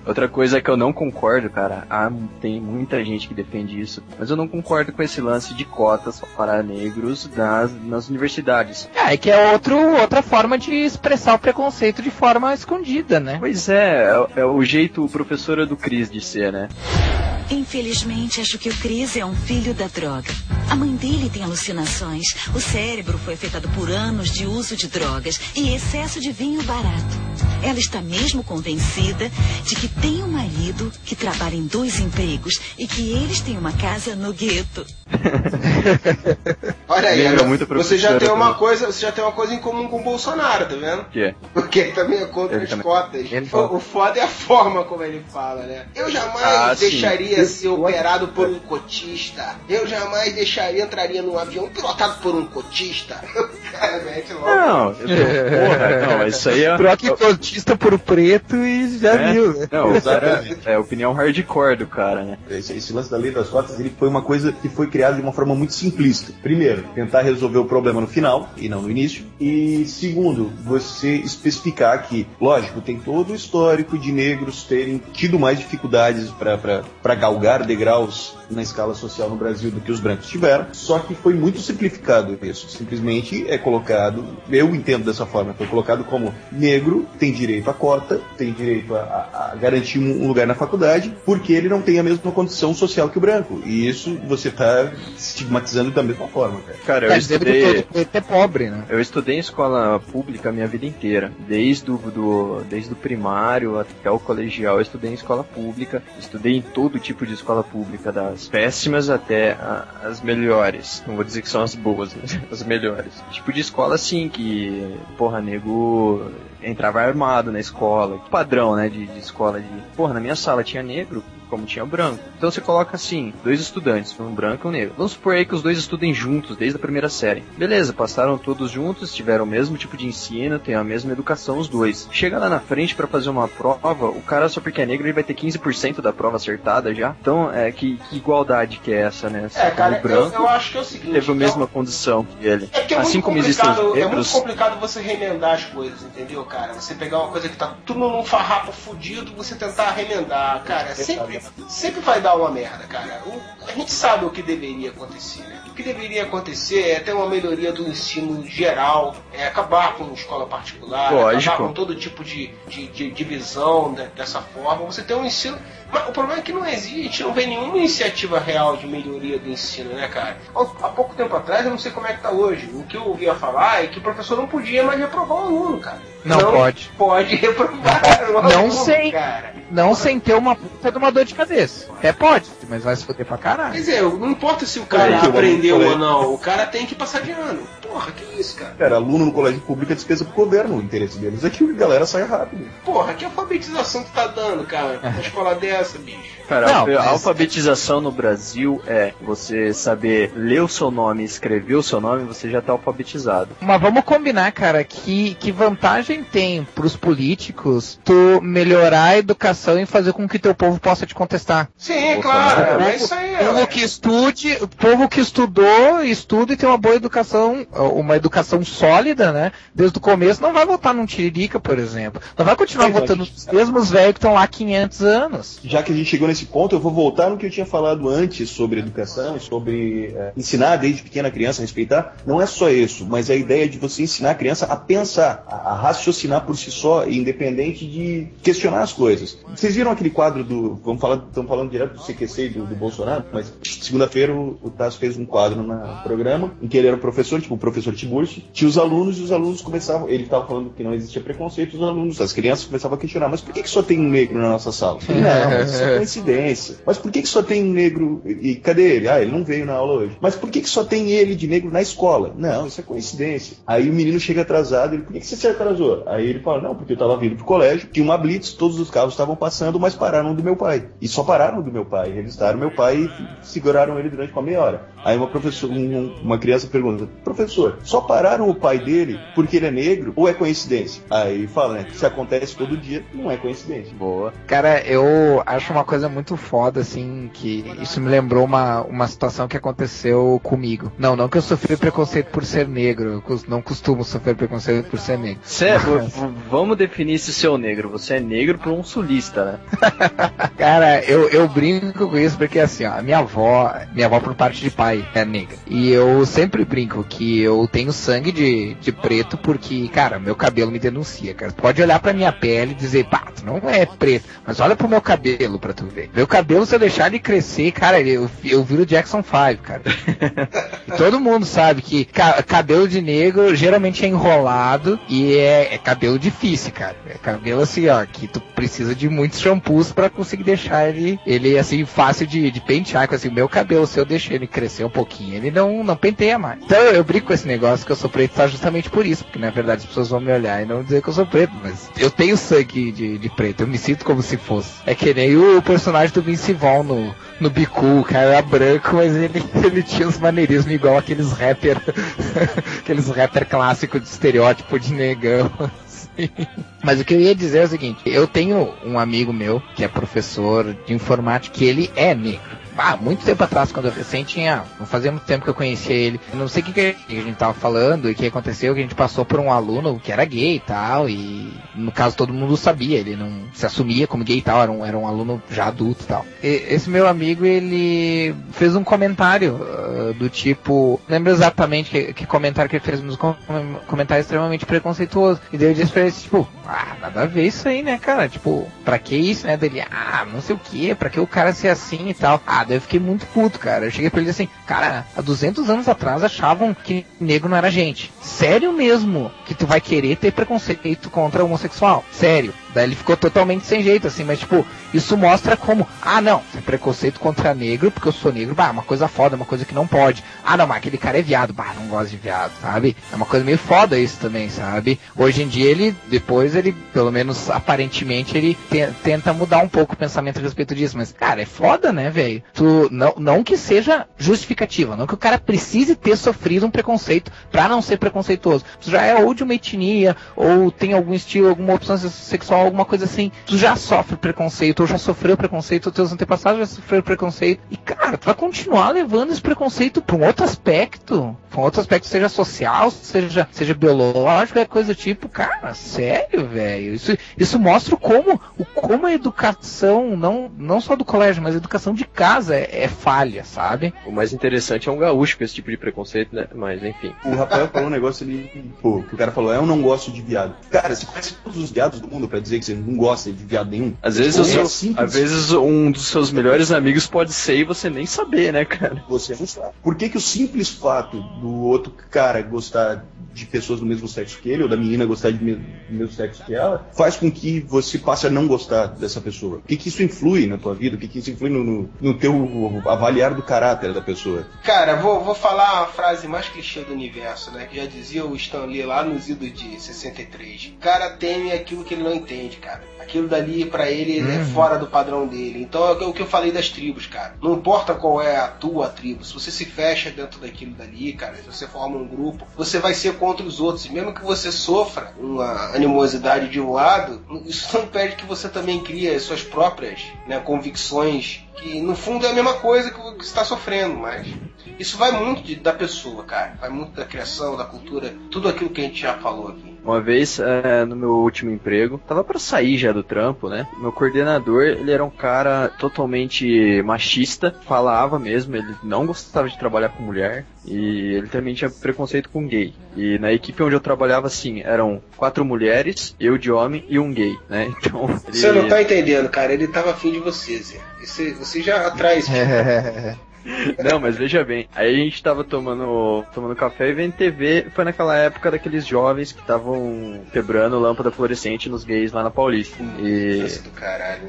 outra coisa que eu não concordo, cara, ah, tem muita gente que defende isso, mas eu não concordo com esse lance de cotas para negros nas, nas universidades. Ah, é que é outro, outra forma de expressar o preconceito de forma escondida, né? Pois é, é, é o jeito professora do Cris de ser, né? Infelizmente, acho que o Chris é um filho da droga. A mãe dele tem alucinações. O cérebro foi afetado por anos de uso de drogas e excesso de vinho barato. Ela está mesmo convencida de que tem um marido que trabalha em dois empregos e que eles têm uma casa no gueto. Olha aí, Lembra muito você já tem uma coisa, você já tem uma coisa em comum com o Bolsonaro, tá vendo? Que é? Porque ele também é contra Ele as também. cotas. Ele O, o foda é a forma como ele fala, né? Eu jamais Ah, sim. Ser operado por um cotista. Eu jamais deixaria, entraria num avião pilotado por um cotista. O cara mete logo. Não, eu porra, não, isso aí é. Troque cotista por preto e já é, viu, né? Não, é a opinião hardcore do cara, né? Esse, esse lance da lei das cotas ele foi uma coisa que foi criada de uma forma muito simplista. Primeiro, tentar resolver o problema no final e não no início. E segundo, você especificar que, lógico, tem todo o histórico de negros terem tido mais dificuldades para galgar degraus na escala social no Brasil do que os brancos tiveram. Só que foi muito simplificado isso. Simplesmente é colocado, eu entendo dessa forma, foi colocado como negro tem direito à cota, tem direito a, a- a garantir um lugar na faculdade, porque ele não tem a mesma condição social que o branco. E isso você está estigmatizando da mesma forma, cara. Cara, eu Tá estudei. todo é pobre, né? Eu estudei em escola pública a minha vida inteira. Desde o do, desde o primário até o colegial, eu estudei em escola pública. Estudei em todo tipo de escola pública, das péssimas até as melhores. Não vou dizer que são as boas, mas as melhores. Tipo de escola assim, que, porra, nego entrava armado na escola. Padrão, né, de, de escola de... Porra, na minha sala tinha negro, como tinha branco. Então você coloca assim, dois estudantes, um branco e um negro. Vamos supor aí que os dois estudem juntos, desde a primeira série. Beleza, passaram todos juntos, tiveram o mesmo tipo de ensino, têm a mesma educação os dois. Chega lá na frente pra fazer uma prova, o cara só porque é negro ele vai ter 15% da prova acertada já. Então, é que, que igualdade que é essa, né? É, cara, o branco eu, eu acho que é o seguinte. teve a é mesma um- condição que ele. É que é assim como existem os complicado, é muito negros, complicado você remendar as coisas, entendeu, cara? Você pegar uma coisa que tá tudo num farrapo fudido, você tentar remendar, cara, sempre, sempre vai dar uma merda, cara. O- a gente sabe o que deveria acontecer, né? O que deveria acontecer é ter uma melhoria do ensino geral, é acabar com escola particular, Lógico. acabar com todo tipo de, de, de divisão de- dessa forma. Você tem um ensino. Mas o problema é que não existe, não vem nenhuma iniciativa real de melhoria do ensino, né, cara? Há pouco tempo atrás, eu não sei como é que tá hoje. O que eu ouvia falar é que o professor não podia mais reprovar o aluno, cara. Não pode. Pode reprovar o Não aluno, sei. cara. Não sem ter uma puta de uma dor de cabeça. Até pode, mas vai se foder pra caralho. Quer dizer, não importa se o cara o aprendeu ou não, o cara tem que passar de ano. Porra, que isso, cara? Cara, aluno no colégio público é despesa pro governo. O interesse deles é que a galera saia rápido. Porra, que alfabetização tu tá dando, cara? Uma escola dessa, bicho. Cara, Não, a mas- alfabetização no Brasil é você saber ler o seu nome, escrever o seu nome, você já tá alfabetizado. Mas vamos combinar, cara, que, que vantagem tem pros políticos tu melhorar a educação e fazer com que teu povo possa te contestar? Sim, é Bolsonaro. claro, é isso aí. povo é. que estude, o povo que estudou, estuda e tem uma boa educação, uma educação sólida, né? Desde o começo, não vai votar num Tiririca, por exemplo. Não vai continuar Sim, votando nos mesmos velhos que estão lá há 500 anos. Já que a gente chegou nesse ponto, eu vou voltar no que eu tinha falado antes sobre educação sobre é, ensinar desde pequena criança a respeitar. Não é só isso, mas a ideia de você ensinar a criança a pensar, a, a raciocinar por si só, independente de questionar as coisas. Vocês viram aquele quadro do. Vamos falar, estamos falando direto do CQC e do, do Bolsonaro, mas segunda-feira o, o Tasso fez um quadro no programa em que ele era o professor, tipo o professor Tiburcio, tinha os alunos e os alunos começavam, ele estava falando que não existia preconceito, os alunos, as crianças começavam a questionar, mas por que, que só tem um negro na nossa sala? Não, mas isso é coincidência. Mas por que, que só tem negro e cadê ele? Ah, ele não veio na aula hoje. Mas por que, que só tem ele de negro na escola? Não, isso é coincidência. Aí o menino chega atrasado, ele, por que, que você se atrasou? Aí ele fala, não, porque eu estava vindo pro colégio, tinha uma blitz, todos os carros estavam passando, mas pararam do meu pai. E só pararam do meu pai, revistaram meu pai e seguraram ele durante uma meia hora. Aí uma professora, um- uma criança pergunta, professor, só pararam o pai dele porque ele é negro ou é coincidência? Aí fala, né, se acontece todo dia, não é coincidência. Boa. Cara, eu acho uma coisa muito foda, assim, que isso me lembrou uma, uma situação que aconteceu comigo. Não, não que eu sofri preconceito por ser negro, eu não costumo sofrer preconceito por ser negro. V- v- vamos definir se seu negro. Você é negro por um sulista, né? Cara, eu, eu brinco com isso porque assim, ó, a minha avó, minha avó por parte de pai é negra. E eu sempre brinco que eu tenho sangue de, de preto porque, cara, meu cabelo me denuncia, cara. Pode olhar pra minha pele e dizer, pá, tu não é preto, mas olha pro meu cabelo pra tu ver. Meu cabelo, se eu deixar ele crescer, cara, eu, eu viro Jackson 5, cara. Todo mundo sabe que ca- cabelo de negro geralmente é enrolado e é, é cabelo difícil, cara. É cabelo assim, ó, que tu precisa de muitos shampoos pra conseguir deixar ele, ele assim, fácil de, de pentear. Assim, o meu cabelo, se eu deixar ele crescer um pouquinho, ele não, não penteia mais. Então eu brinco com esse negócio que eu sou preto só justamente por isso, porque na verdade as pessoas vão me olhar e não dizer que eu sou preto, mas eu tenho sangue de, de preto, eu me sinto como se fosse. É que nem o personagem do Vince Vaughn no, no Bicu, o cara era branco, mas ele, ele tinha uns maneirismos igual aqueles rapper, aqueles rapper clássicos de estereótipo de negão. assim. Mas o que eu ia dizer é o seguinte, eu tenho um amigo meu que é professor de informática que ele é negro. Ah, muito tempo atrás, quando eu recém tinha. Não fazia muito tempo que eu conhecia ele. Eu não sei o que, que a gente tava falando e que aconteceu, que a gente passou por um aluno que era gay e tal. E no caso todo mundo sabia, ele não se assumia como gay e tal, era um, era um aluno já adulto e tal. E esse meu amigo, ele fez um comentário ah, do tipo. Lembro exatamente que, que comentário que ele fez, mas um com- comentário extremamente preconceituoso. E daí eu disse pra ele, tipo, ah, nada a ver isso aí, né, cara? Tipo, pra que isso, né? Dele, ah, não sei o que, pra que o cara ser assim e tal. Ah, eu fiquei muito puto, cara. Eu cheguei pra ele assim, cara, há 200 anos atrás achavam que negro não era gente. Sério mesmo que tu vai querer ter preconceito contra homossexual? Sério. Daí ele ficou totalmente sem jeito, assim, mas tipo, isso mostra como, ah não, tem preconceito contra negro, porque eu sou negro, bah, uma coisa foda, uma coisa que não pode. Ah não, mas aquele cara é viado, bah, não gosto de viado, sabe? É uma coisa meio foda isso também, sabe? Hoje em dia ele, depois ele, pelo menos aparentemente, ele te- tenta mudar um pouco o pensamento a respeito disso, mas cara, é foda, né, velho? Tu, não, não que seja justificativa, não que o cara precise ter sofrido um preconceito pra não ser preconceituoso. Tu já é ou de uma etnia, ou tem algum estilo, alguma opção sexual, alguma coisa assim. Tu já sofre preconceito, ou já sofreu preconceito, ou teus antepassados já sofreram preconceito. E cara, tu vai continuar levando esse preconceito pra um outro aspecto. Pra um outro aspecto, seja social, seja, seja biológico, é coisa do tipo, cara, sério, velho. Isso, isso mostra como, o como a educação, não, não só do colégio, mas a educação de casa é, é falha, sabe? O mais interessante é um gaúcho com esse tipo de preconceito, né? Mas enfim. O Rafael falou um negócio ali, pô, que o cara falou, eu não gosto de viado. Cara, você conhece todos os viados do mundo pra dizer que você não gosta de viado nenhum? Às vezes, seu- é às vezes um dos seus melhores amigos pode ser e você nem saber, né, cara? Você não sabe. Por que, que o simples fato do outro cara gostar de pessoas do mesmo sexo que ele, ou da menina gostar de me- do mesmo sexo que ela, faz com que você passe a não gostar dessa pessoa? O que, que isso influi na tua vida? O que, que isso influi no, no, no teu avaliar do caráter da pessoa? Cara, vou, vou falar a frase mais clichê do universo, né? Que já dizia o Stan Lee lá nos idos de 63. O cara teme aquilo que ele não entende, cara. Aquilo dali, pra ele, é Uhum. fora do padrão dele. Então é o que- o que eu falei das tribos, cara. Não importa qual é a tua tribo, se você se fecha dentro daquilo dali, cara, se você forma um grupo, você vai ser contra os outros. Mesmo que você sofra uma animosidade de um lado, isso não impede que você também crie as suas próprias né, convicções que no fundo é a mesma coisa que você tá sofrendo, mas isso vai muito de- da pessoa, cara. Vai muito da criação, da cultura, tudo aquilo que a gente já falou aqui. Uma vez, é, no meu último emprego, tava pra sair já do trampo, né? Meu coordenador, ele era um cara totalmente machista, falava mesmo, ele não gostava de trabalhar com mulher e ele também tinha preconceito com gay. E na equipe onde eu trabalhava, assim, eram quatro mulheres, eu de homem e um gay, né? Então, ele... Você não tá entendendo, cara. Ele tava afim de você, Zé. Você, você já atrai esse tipo Não, mas veja bem, aí a gente tava tomando, tomando café e vendo TV, foi naquela época daqueles jovens que estavam quebrando lâmpada fluorescente nos gays lá na Paulista. E Nossa do caralho.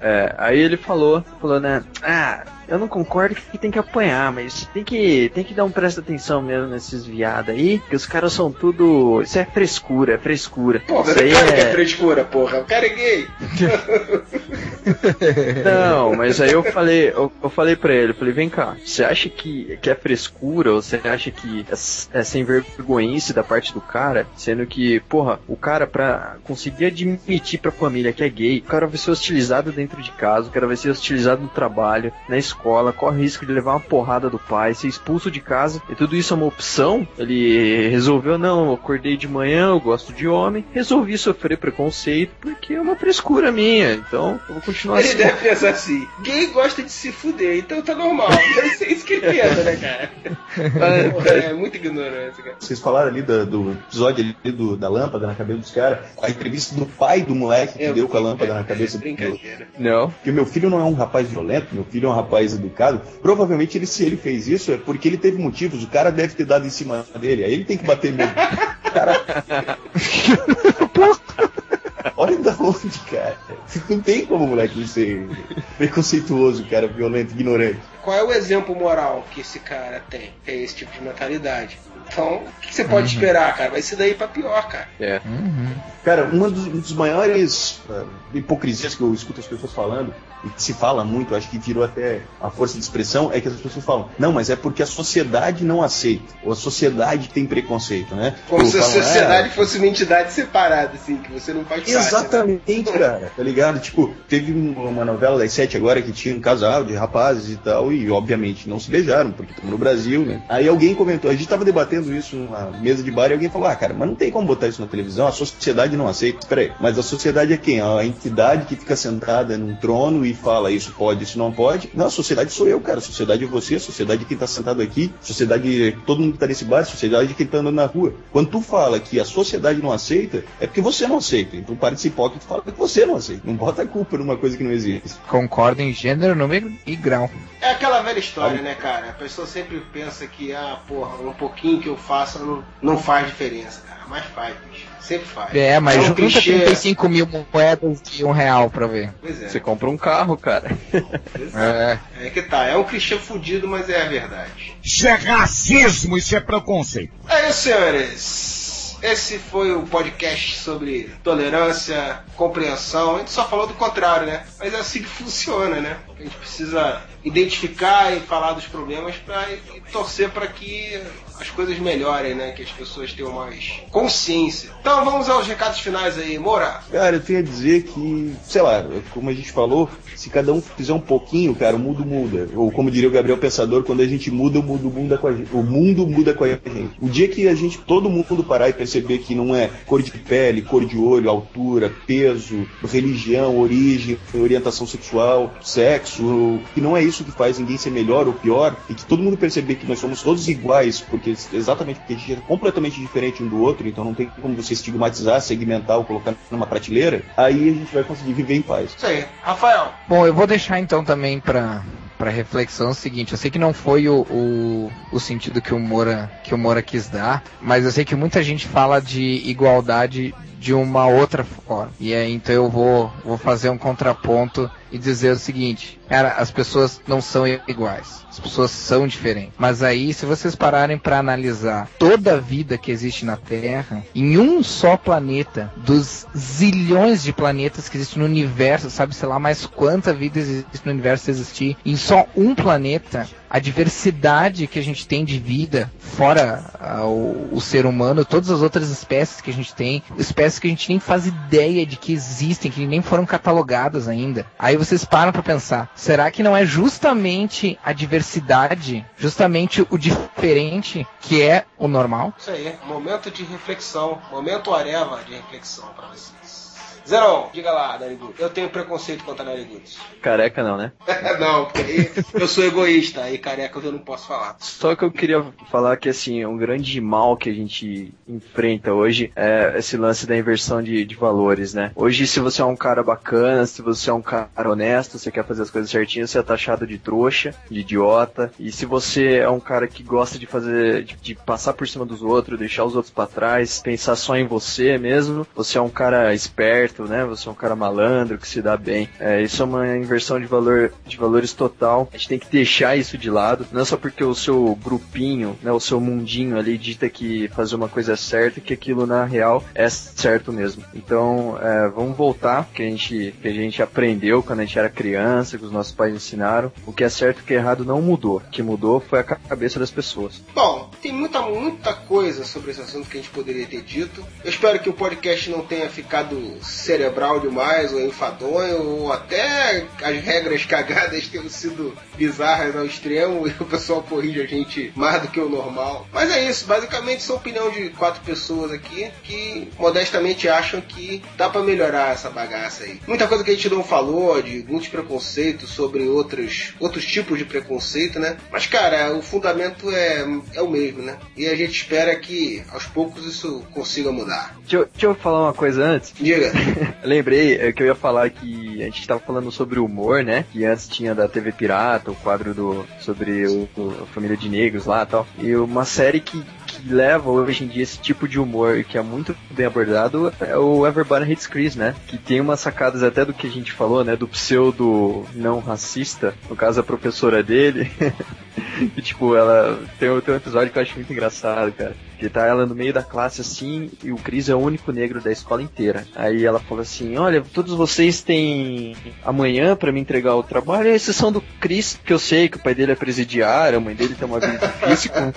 é, aí ele falou, falou, né? Ah, eu não concordo que tem que apanhar, mas tem que, tem que dar um presta atenção mesmo nesses viados aí, que os caras são tudo. Isso é frescura, é frescura. Porra, isso aí cara que é é. frescura, porra. O cara é gay. Não, mas aí eu falei, eu, eu falei pra ele, falei, vem cá, você acha que, que é frescura, ou você acha que é, é sem vergonhice da parte do cara, sendo que, porra, o cara pra conseguir admitir pra família que é gay, o cara vai ser hostilizado dentro de casa, o cara vai ser hostilizado no trabalho, na escola, corre risco de levar uma porrada do pai, ser expulso de casa, e tudo isso é uma opção, ele resolveu, não, eu acordei de manhã, eu gosto de homem, resolvi sofrer preconceito, porque é uma frescura minha, então eu vou continuar Ele assim. deve pensar assim: gay gosta de se fuder, então tá normal. Deve ser isso que ele pensa, né, cara? Porra, é muito ignorância, cara. Vocês falaram ali do, do episódio ali do- da lâmpada na cabeça dos caras, a entrevista do pai do moleque que deu com a lâmpada na cabeça do Brincadeira. Não. Porque meu filho não é um rapaz violento, meu filho é um rapaz educado. Provavelmente ele, se ele fez isso, é porque ele teve motivos. O cara deve ter dado em cima dele. Aí ele tem que bater mesmo. Cara. Olha da onde, cara. Não tem como o moleque ser preconceituoso, cara, violento, ignorante. Qual é o exemplo moral que esse cara tem? É esse tipo de mentalidade. Então, o que você pode esperar, cara? Vai ser daí pra pior, cara. É. Cara, uma dos, um dos maiores ah, hipocrisias que eu escuto as pessoas falando, e que se fala muito, acho que virou até a força de expressão, é que as pessoas falam, não, mas é porque a sociedade não aceita, ou a sociedade tem preconceito, né? Como Ou se a falam, sociedade "É, fosse uma entidade separada, assim, que você não faz parte. né? Exatamente, cara, tá ligado? Tipo, teve um- uma novela das sete agora que tinha um casal de rapazes e tal, e obviamente não se beijaram, porque estamos no Brasil, né? Aí alguém comentou, a gente tava debatendo isso numa mesa de bar e alguém falou, ah, cara, mas não tem como botar isso na televisão, a sociedade não aceita. Peraí, mas a sociedade é quem? A entidade que fica sentada num trono e fala isso pode, isso não pode. Não, a sociedade sou eu, cara, a sociedade é você, a sociedade é quem tá sentado aqui, a sociedade é todo mundo que tá nesse bar, a sociedade é quem tá andando na rua. Quando tu fala que a sociedade não aceita, é porque você não aceita. Então para de ser hipócrita e fala que você não aceita. Não bota a culpa numa coisa que não existe. Concordo em gênero, número e grau. É aquela velha história, né, cara? A pessoa sempre pensa que, ah, porra, um pouquinho que eu faço não, não faz diferença, cara. Mas faz, bicho. Sempre faz. É, mas um junta clichê. 35 mil moedas de um real pra ver. Pois é. Você compra um carro, cara. É. É que tá, é um clichê fudido, mas é a verdade. Isso é racismo, isso é preconceito. É isso, senhores. Esse foi o podcast sobre tolerância, compreensão. A gente só falou do contrário, né? Mas é assim que funciona, né? A gente precisa identificar e falar dos problemas pra, e torcer para que as coisas melhorem, né? Que as pessoas tenham mais consciência. Então vamos aos recados finais aí, Moura. Cara, eu tenho a dizer que, sei lá, como a gente falou, se cada um fizer um pouquinho, cara, o mundo muda. Ou como diria o Gabriel Pensador, quando a gente muda, o mundo muda com a gente. O mundo muda com a gente. O dia que a gente, todo mundo parar e perceber que não é cor de pele, cor de olho, altura, peso, religião, origem, orientação sexual, sexo, que não é isso que faz ninguém ser melhor ou pior, e que todo mundo perceber que nós somos todos iguais, porque exatamente porque a gente é completamente diferente um do outro, então não tem como você estigmatizar, segmentar ou colocar numa prateleira, aí a gente vai conseguir viver em paz. Isso aí. Rafael. Bom, eu vou deixar então também pra, pra reflexão o seguinte, eu sei que não foi o, o, o sentido que o, Moura, que o Moura quis dar, mas eu sei que muita gente fala de igualdade de uma outra forma. E aí então eu vou, vou fazer um contraponto e dizer o seguinte, cara, as pessoas não são iguais. As pessoas são diferentes. Mas aí, se vocês pararem para analisar toda a vida que existe na Terra, em um só planeta, dos zilhões de planetas que existem no universo, sabe, sei lá, mais quanta vida existe no universo existir, em só um planeta, a diversidade que a gente tem de vida, fora ah, o, o ser humano, todas as outras espécies que a gente tem, espécies que a gente nem faz ideia de que existem, que nem foram catalogadas ainda. Aí vocês param para pensar, Será que não é justamente a diversidade, justamente o diferente, que é o normal? Isso aí, momento de reflexão, momento areva de reflexão pra vocês. Zerão, diga lá, Narigudo. Eu tenho preconceito contra narigudos. Careca não, né? não, porque aí eu sou egoísta, aí careca eu não posso falar. Só que eu queria falar que, assim, um grande mal que a gente enfrenta hoje é esse lance da inversão de, de valores, né? Hoje, se você é um cara bacana, se você é um cara honesto, você quer fazer as coisas certinhas, você é taxado de trouxa, de idiota. E se você é um cara que gosta de fazer, de, de passar por cima dos outros, deixar os outros para trás, pensar só em você mesmo, você é um cara esperto, né? Você é um cara malandro que se dá bem. É, isso é uma inversão de valor de valores total. A gente tem que deixar isso de lado, não é só porque o seu grupinho, né, o seu mundinho ali dita que fazer uma coisa é certa, que aquilo na real é certo mesmo. Então, é, vamos voltar que a gente que a gente aprendeu quando a gente era criança, que os nossos pais ensinaram. O que é certo e o que é errado não mudou. O que mudou foi a cabeça das pessoas. Bom, tem muita, muita coisa sobre esse assunto que a gente poderia ter dito. Eu espero que o podcast não tenha ficado cerebral demais, ou enfadonho, ou até as regras cagadas tenham sido bizarras ao extremo e o pessoal corrige a gente mais do que o normal. Mas é isso, basicamente são opinião de quatro pessoas aqui que modestamente acham que dá para melhorar essa bagaça aí. Muita coisa que a gente não falou, de muitos preconceitos sobre outros, outros tipos de preconceito, né? Mas cara, o fundamento é, é o mesmo, né? E a gente espera que aos poucos isso consiga mudar. Deixa eu, deixa eu falar uma coisa antes. Diga. Lembrei é, que eu ia falar que a gente estava falando sobre humor, né? Que antes tinha da TV Pirata, o quadro do sobre o, o- a família de negros lá e tal. E uma série que, que leva hoje em dia esse tipo de humor que é muito bem abordado é o Everybody Hates Chris, né? Que tem umas sacadas até do que a gente falou, né? Do pseudo não racista, no caso a professora dele. E, tipo, ela tem, tem um episódio que eu acho muito engraçado, cara. Que tá ela no meio da classe assim, e o Chris é o único negro da escola inteira. Aí ela fala assim: Olha, todos vocês têm amanhã pra me entregar o trabalho, a exceção do Chris, que eu sei que o pai dele é presidiário, a mãe dele tem uma vida difícil com,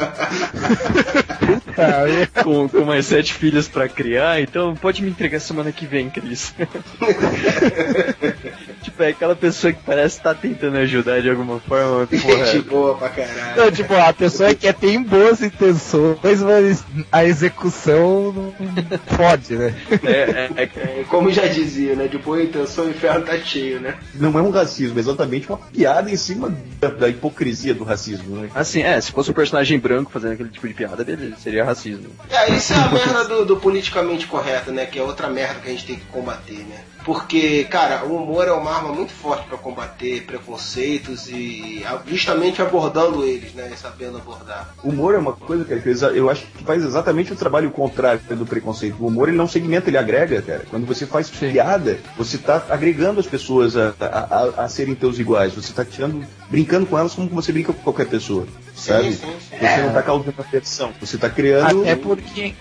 com, com mais sete filhos pra criar, então pode me entregar semana que vem, Chris. tipo, é aquela pessoa que parece estar tentando ajudar de alguma forma, porra. Gente boa pra caralho. Não, tipo, a pessoa que tem boas intenções, mas a execução não pode, né? É, é, como já dizia, né? De boa intenção o inferno tá cheio, né? Não é um racismo, é exatamente uma piada em cima da, da hipocrisia do racismo, né? Assim, é, se fosse um personagem branco fazendo aquele tipo de piada, beleza, seria racismo. É, isso é a merda do, do politicamente correto, né? Que é outra merda que a gente tem que combater, né? Porque, cara, o humor é uma arma muito forte pra combater preconceitos e justamente abordando eles, né? E sabendo abordar. O humor é uma coisa, cara, que eu acho que faz exatamente o trabalho contrário do preconceito. O humor ele não segmenta, ele agrega, cara. Quando você faz piada, você tá agregando as pessoas a, a, a- a serem teus iguais. Você tá tirando, brincando com elas como você brinca com qualquer pessoa. Sabe? sim, sim. Você É. não tá causando aversão, você tá criando. Até porque,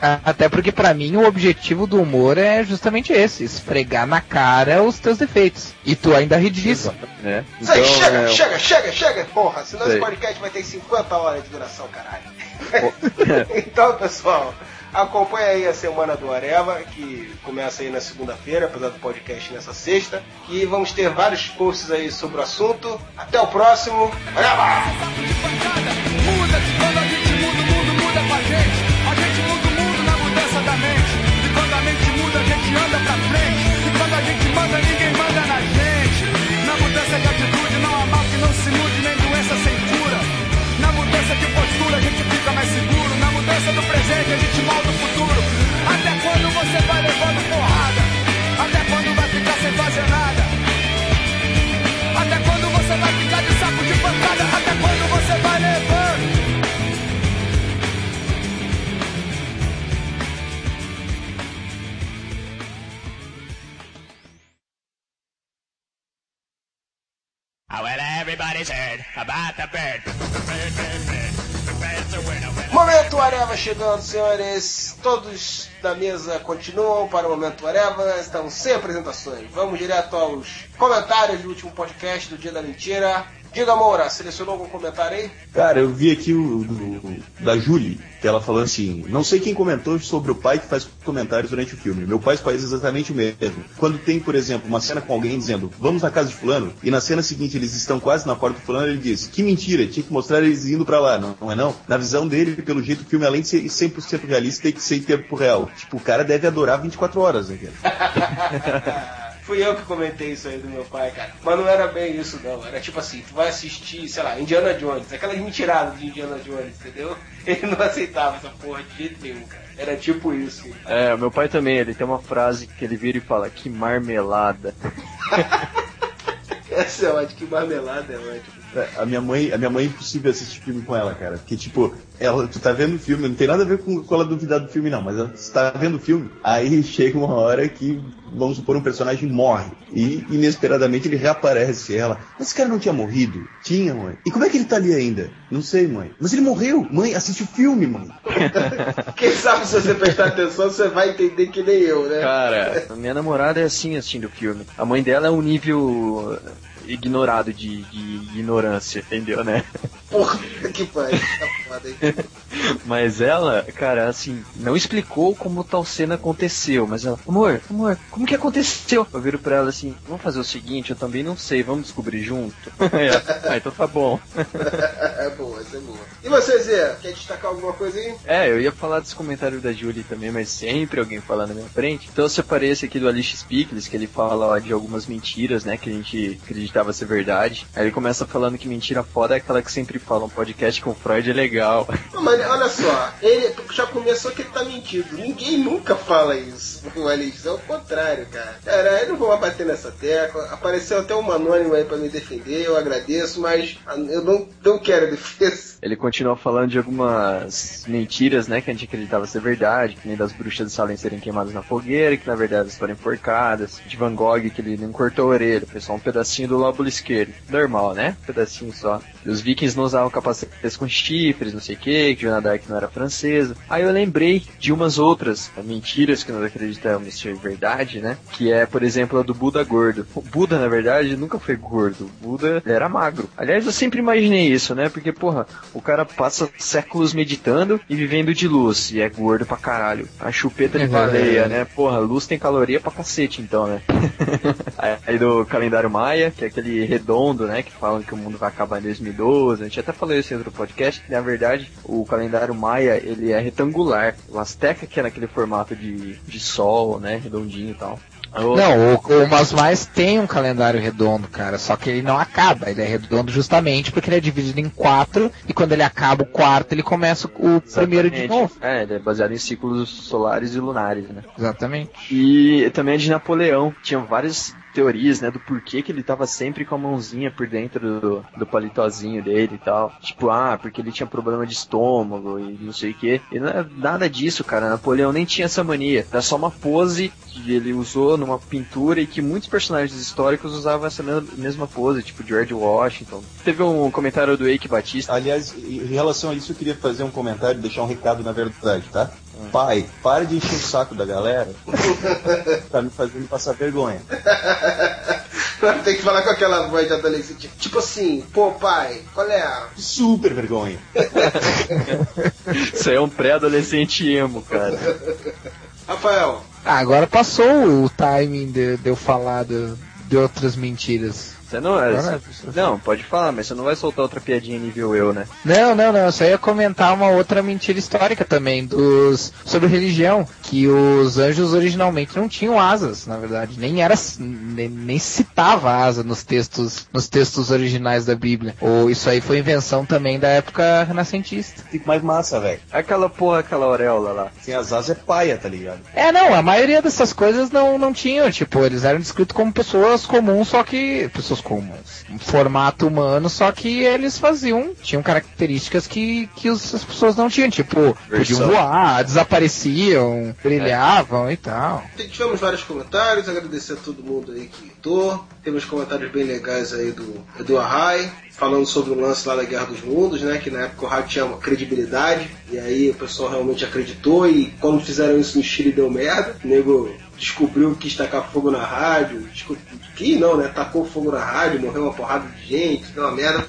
até porque para mim o objetivo do humor é justamente esse, esfregar na cara os teus defeitos. E tu ainda ri disso. Né? Isso aí, chega, é, chega, chega, chega, porra, senão Sei. esse podcast vai ter 50 horas de duração, caralho. então, pessoal, acompanha aí a semana do Areva, que começa aí na segunda-feira, apesar do podcast nessa sexta. E vamos ter vários posts aí sobre o assunto. Até o próximo. Areva! Mais seguro. Mudança do presente, a gente molda o futuro. Chegando, senhores. Todos da mesa continuam para o Momento Areva. Estão sem apresentações. Vamos direto aos comentários do último podcast do Dia da Mentira. Diga, Moura, selecionou algum comentário aí? Cara, eu vi aqui o do- da Julie, que ela falou assim: não sei quem comentou sobre o pai que faz comentários durante o filme. Meu pai faz exatamente o mesmo. Quando tem, por exemplo, uma cena com alguém dizendo, vamos na casa de fulano, e na cena seguinte eles estão quase na porta do fulano, ele diz, que mentira, tinha que mostrar eles indo pra lá, não, não é não? Na visão dele, pelo jeito, o filme, além de ser 100% realista, tem que ser em tempo real. Tipo, o cara deve adorar 24 horas, né, cara? Fui eu que comentei isso aí do meu pai, cara. Mas não era bem isso, não. Era tipo assim, tu vai assistir, sei lá, Indiana Jones, aquelas mentiradas de Indiana Jones, entendeu? Ele não aceitava essa porra de jeito nenhum, cara. Era tipo isso. É, o meu pai também, ele tem uma frase que ele vira e fala, que marmelada. Essa é ótima, que marmelada é ótima. É, A minha mãe, a minha mãe é impossível assistir filme com ela, cara. Porque, tipo, ela, tu tá vendo o filme, não tem nada a ver com, com ela duvidar do filme, não, mas ela, você tá vendo o filme, aí chega uma hora que, vamos supor, um personagem morre. E inesperadamente ele reaparece. E ela, mas esse cara não tinha morrido? Tinha, mãe. E como é que ele tá ali ainda? Não sei, mãe. Mas ele morreu. Mãe, assiste o filme, mãe. Quem sabe se você prestar atenção, você vai entender que nem eu, né? Cara, a minha namorada é assim assistindo o filme. A mãe dela é um nível ignorado de, de ignorância, entendeu, né? Porra, que pariu. Tá foda, hein? Mas ela, cara, assim, não explicou como tal cena aconteceu, mas ela, amor, amor, como que aconteceu? Eu viro pra ela assim, vamos fazer o seguinte, eu também não sei, vamos descobrir junto. Aí ah, então tá bom. é boa, essa é boa. E você, Zé, quer destacar alguma coisa aí? É, eu ia falar desse comentário da Julie também, mas sempre alguém falando na minha frente. Então eu separei esse aqui do Alice Spickles, que ele fala ó, de algumas mentiras, né, que a gente acreditava ser verdade. Aí ele começa falando que mentira foda é aquela que sempre fala, um podcast com Freud é legal. Não, mas olha só, ele já começou que ele tá mentindo. Ninguém nunca fala isso. O Alice, é o contrário, cara. Cara, eu não vou mais bater nessa tecla. Apareceu até um anônimo aí pra me defender, eu agradeço, mas eu não, não quero defesa. Ele continua falando de algumas mentiras, né, que a gente acreditava ser verdade, que nem das bruxas de Salem serem queimadas na fogueira, que na verdade elas foram enforcadas, de Van Gogh que ele não cortou a orelha, foi só um pedacinho do lóbulo esquerdo. Normal, né? Um pedacinho só. E os vikings não usavam capacetes com chifres, não sei o que, que Joana Dark não era francesa. Aí eu lembrei de umas outras mentiras que nós acreditamos ser verdade, né? Que é, por exemplo, a do Buda gordo. O Buda, na verdade, nunca foi gordo. O Buda era magro. Aliás, eu sempre imaginei isso, né? Porque, porra, o cara passa séculos meditando e vivendo de luz. E é gordo pra caralho. A chupeta de É. baleia, né? Porra, luz tem caloria pra cacete, então, né? Aí do calendário Maia, que é aquele redondo, né? Que falam que o mundo vai acabar em 2012. A gente até falou isso em outro podcast, que na verdade o calendário Maia ele é retangular. O Azteca que é naquele formato de, de sol, né? Redondinho e tal. Não, o, o Mas Mais tem um calendário redondo, cara, só que ele não acaba. Ele é redondo justamente porque ele é dividido em quatro e quando ele acaba o quarto, ele começa o primeiro de Exatamente. novo. É, ele é baseado em ciclos solares e lunares, né? Exatamente. E também é de Napoleão. Tinha várias teorias, né, do porquê que ele tava sempre com a mãozinha por dentro do, do palitozinho dele e tal. Tipo, ah, porque ele tinha problema de estômago e não sei o que. E não é nada disso, cara. Napoleão nem tinha essa mania. Era só uma pose que ele usou numa pintura e que muitos personagens históricos usavam essa mesma pose, tipo George Washington. Teve um comentário do Eike Batista. Aliás, em relação a isso, eu queria fazer um comentário, deixar um recado na verdade, tá? Pai, para de encher o saco da galera. tá me fazendo passar vergonha. Tem que falar com aquela voz de adolescente. Tipo assim, pô pai, qual é a. Super vergonha. Isso aí é um pré-adolescente emo, cara. Rafael, Ah, agora passou o timing de, de eu falar de, de outras mentiras. Você não é. Agora Não, pode falar, mas você não vai soltar outra piadinha nível eu, né? Não, não, não. Eu só ia comentar uma outra mentira histórica também dos sobre religião, que os anjos originalmente não tinham asas, na verdade, nem era nem, nem citava asa nos textos nos textos originais da Bíblia. Ou isso aí foi invenção também da época renascentista. Fica mais massa, velho. Aquela porra, aquela auréola lá. Sem as asas é paia, tá ligado? É, não, a maioria dessas coisas não, não tinham, tipo, eles eram descritos como pessoas comuns, só que. Pessoas comuns. Um formato humano, só que eles faziam. Tinham características que, que os- as pessoas não tinham, tipo, podiam voar, desapareciam, brilhavam e tal. tivemos vários comentários, agradecer a todo mundo aí que editou. Temos comentários bem legais aí do Edu Arrai. falando sobre o lance lá da Guerra dos Mundos, né? Que na época o rádio tinha uma credibilidade, e aí o pessoal realmente acreditou, e quando fizeram isso no Chile deu merda. O nego descobriu que quis tacar fogo na rádio, descob... que não, né? Tacou fogo na rádio, morreu uma porrada de gente, deu uma merda.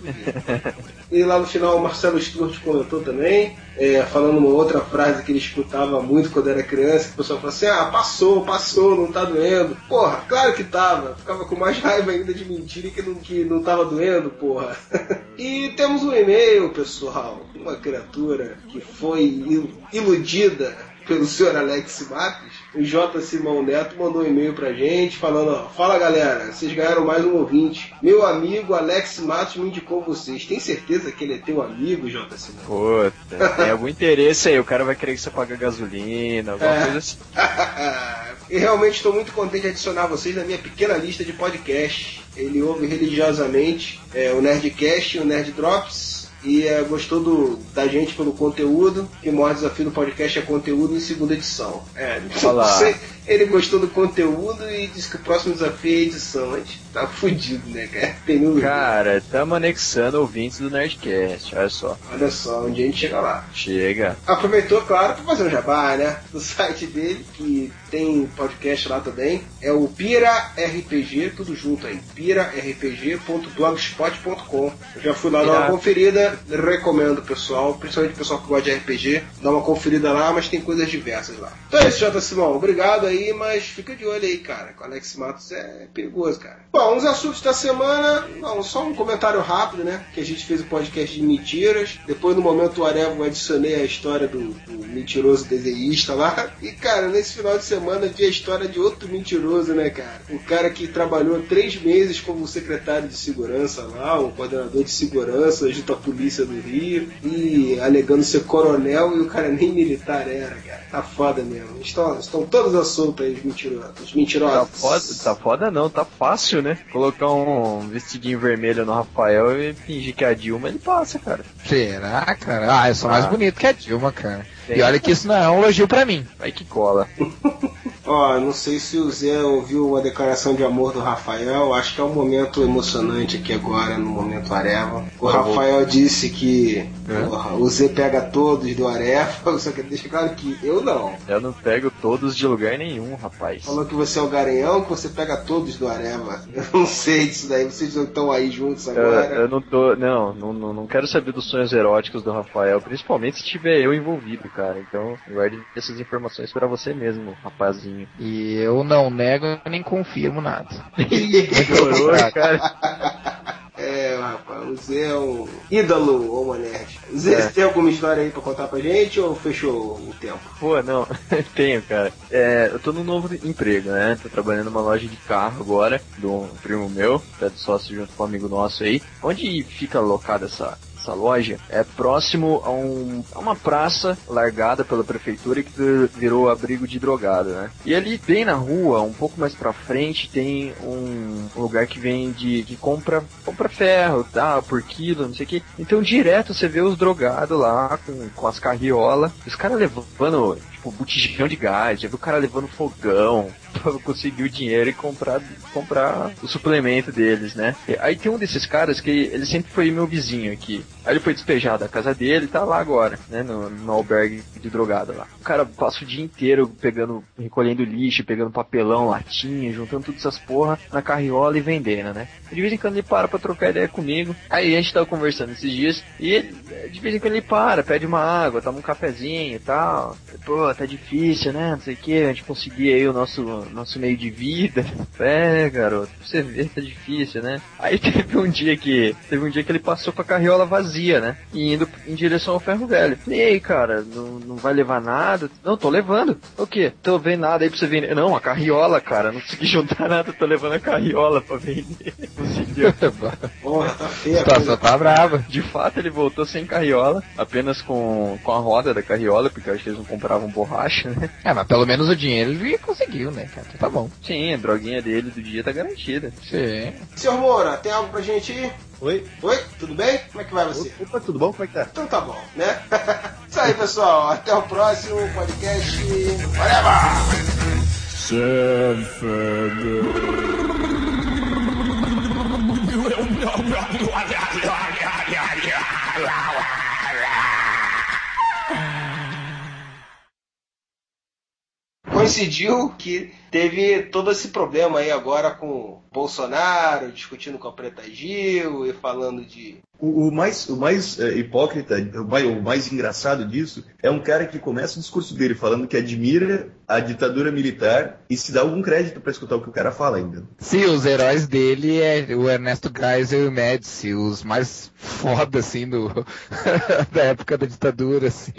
E lá no final o Marcelo Stuart comentou também, é, falando uma outra frase que ele escutava muito quando era criança, que o pessoal falou assim, ah, passou, passou, não tá doendo. Porra, claro que tava. Ficava com mais raiva ainda de mentira que não, que não tava doendo, porra. e temos um e-mail, pessoal. Uma criatura que foi il- iludida pelo senhor Alex Matos. O J. Simão Neto mandou um e-mail pra gente falando, ó, fala galera, vocês ganharam mais um ouvinte. Meu amigo Alex Matos me indicou vocês. Tem certeza que ele é teu amigo, J. Simão? Puta, tem algum interesse aí, o cara vai querer que você pague gasolina, alguma É. coisa assim. e realmente estou muito contente de adicionar vocês na minha pequena lista de podcasts. Ele ouve religiosamente é, o Nerdcast e o Nerd Drops. E é, gostou do, da gente pelo conteúdo. E o maior desafio do podcast é conteúdo em segunda edição. É, Olha lá. não sei, ele gostou do conteúdo e disse que o próximo desafio é edição. A gente tá fudido, né, cara? Tem número. Cara, estamos anexando ouvintes do Nerdcast, olha só. Olha só, onde a gente chega lá. Chega. Aproveitou, claro, para fazer um jabá, né? Do site dele, que tem podcast lá também. É o Pira RPG, tudo junto aí. pirarpg.blogspot.com. Eu já fui lá dar uma conferida, recomendo pessoal, principalmente o pessoal que gosta de RPG, dá uma conferida lá, mas tem coisas diversas lá. Então é isso, Jota Simão. Obrigado aí, mas fica de olho aí, cara. Com o Alex Matos é perigoso, cara. Bom, os assuntos da semana, não, só um comentário rápido, né? Que a gente fez o podcast de mentiras. Depois, no momento, o Arevo adicionei a história do, do mentiroso desenhista lá. E, cara, nesse final de semana vi a história de outro mentiroso, né, cara? Um cara que trabalhou três meses como secretário de segurança lá, um coordenador de segurança junto à polícia do Rio, e alegando ser coronel e o cara nem militar era, cara. Tá foda mesmo. Estão, estão todos à solta aí, os mentirosos. Os Tá foda, tá foda não, tá fácil, né? Colocar um vestidinho vermelho no Rafael e fingir que é a Dilma, ele passa, cara. Será, cara? Ah, eu sou mais Ah. bonito que a Dilma, cara. Tem. E olha que isso não é um elogio pra mim. Vai que cola. Ó, não sei se o Zé ouviu a declaração de amor do Rafael. Acho que é um momento emocionante aqui agora, no momento Areva. O Rafael disse que porra, o Zé pega todos do Areva, só que deixa claro que eu não. Eu não pego todos de lugar nenhum, rapaz. Falou que você é o garanhão, que você pega todos do Areva. Eu não sei disso daí, vocês não estão aí juntos Eu, agora. eu não tô. Não, não, não, quero saber dos sonhos eróticos do Rafael, principalmente se tiver eu envolvido, cara. Então, guarde essas informações pra você mesmo, rapazinho. E eu não nego nem confirmo nada. Melhorou, cara. É, rapaz, o Zé é um ídolo ou uma nerd. Zé, É. você tem alguma história aí pra contar pra gente ou fechou o tempo? Pô, não, tenho, cara. É, eu tô num novo emprego, né? Tô trabalhando numa loja de carro agora, de um primo meu, que é de sócio junto com um amigo nosso aí. Onde fica alocada essa, essa loja? É próximo a, um, a uma praça largada pela prefeitura que virou abrigo de drogado, né? E ali bem na rua, um pouco mais pra frente, tem um lugar que vende, que compra, compra ferro, tá? Por quilo, não sei o que. Então direto você vê os drogados lá com, com as carriolas, os caras levando botijão de gás, já viu o cara levando fogão pra conseguir o dinheiro e comprar, comprar o suplemento deles, né? Aí tem um desses caras que ele sempre foi meu vizinho aqui. Aí ele foi despejado da casa dele tá lá agora, né? No, no albergue de drogada lá. O cara passa o dia inteiro pegando, recolhendo lixo, pegando papelão, latinha, juntando todas essas porra na carriola e vendendo, né? De vez em quando ele para pra trocar ideia comigo. Aí a gente tava conversando esses dias e ele, de vez em quando ele para, pede uma água, toma um cafezinho e tal. Pô, tá difícil, né? Não sei o que, a gente conseguir aí o nosso, nosso meio de vida. É, garoto, pra você ver, tá difícil, né? Aí teve um dia que, teve um dia que ele passou com a carriola vazia, né? E indo em direção ao ferro velho. E aí, cara, não, não vai levar nada? Não, tô levando. O quê? Tô vendo nada aí pra você vender. Não, a carriola, cara, não consegui juntar nada, tô levando a carriola pra vender. Conseguiu. Porra, tá feia. A situação tá brava. De fato, ele voltou sem carriola, apenas com, com a roda da carriola, porque eu acho que eles não compravam borracha, né? É, mas pelo menos o dinheiro ele conseguiu, né, cara? Então tá bom. Sim, a droguinha dele do dia tá garantida. Sim. Senhor Moura, tem algo pra gente ir? Oi? Oi, tudo bem? Como é que vai você? Opa, tudo bom? Como é que tá? Então tá bom, né? Isso aí, pessoal. Até o próximo podcast. Whatever! Seven. Coincidiu que teve todo esse problema aí agora com Bolsonaro discutindo com a Preta Gil e falando de O, o mais, o mais é, hipócrita, o mais, o mais engraçado disso é um cara que começa o discurso dele falando que admira a ditadura militar e se dá algum crédito pra escutar o que o cara fala ainda. Sim, os heróis dele é o Ernesto Geisel e o Médici, os mais foda, assim, do, da época da ditadura, assim.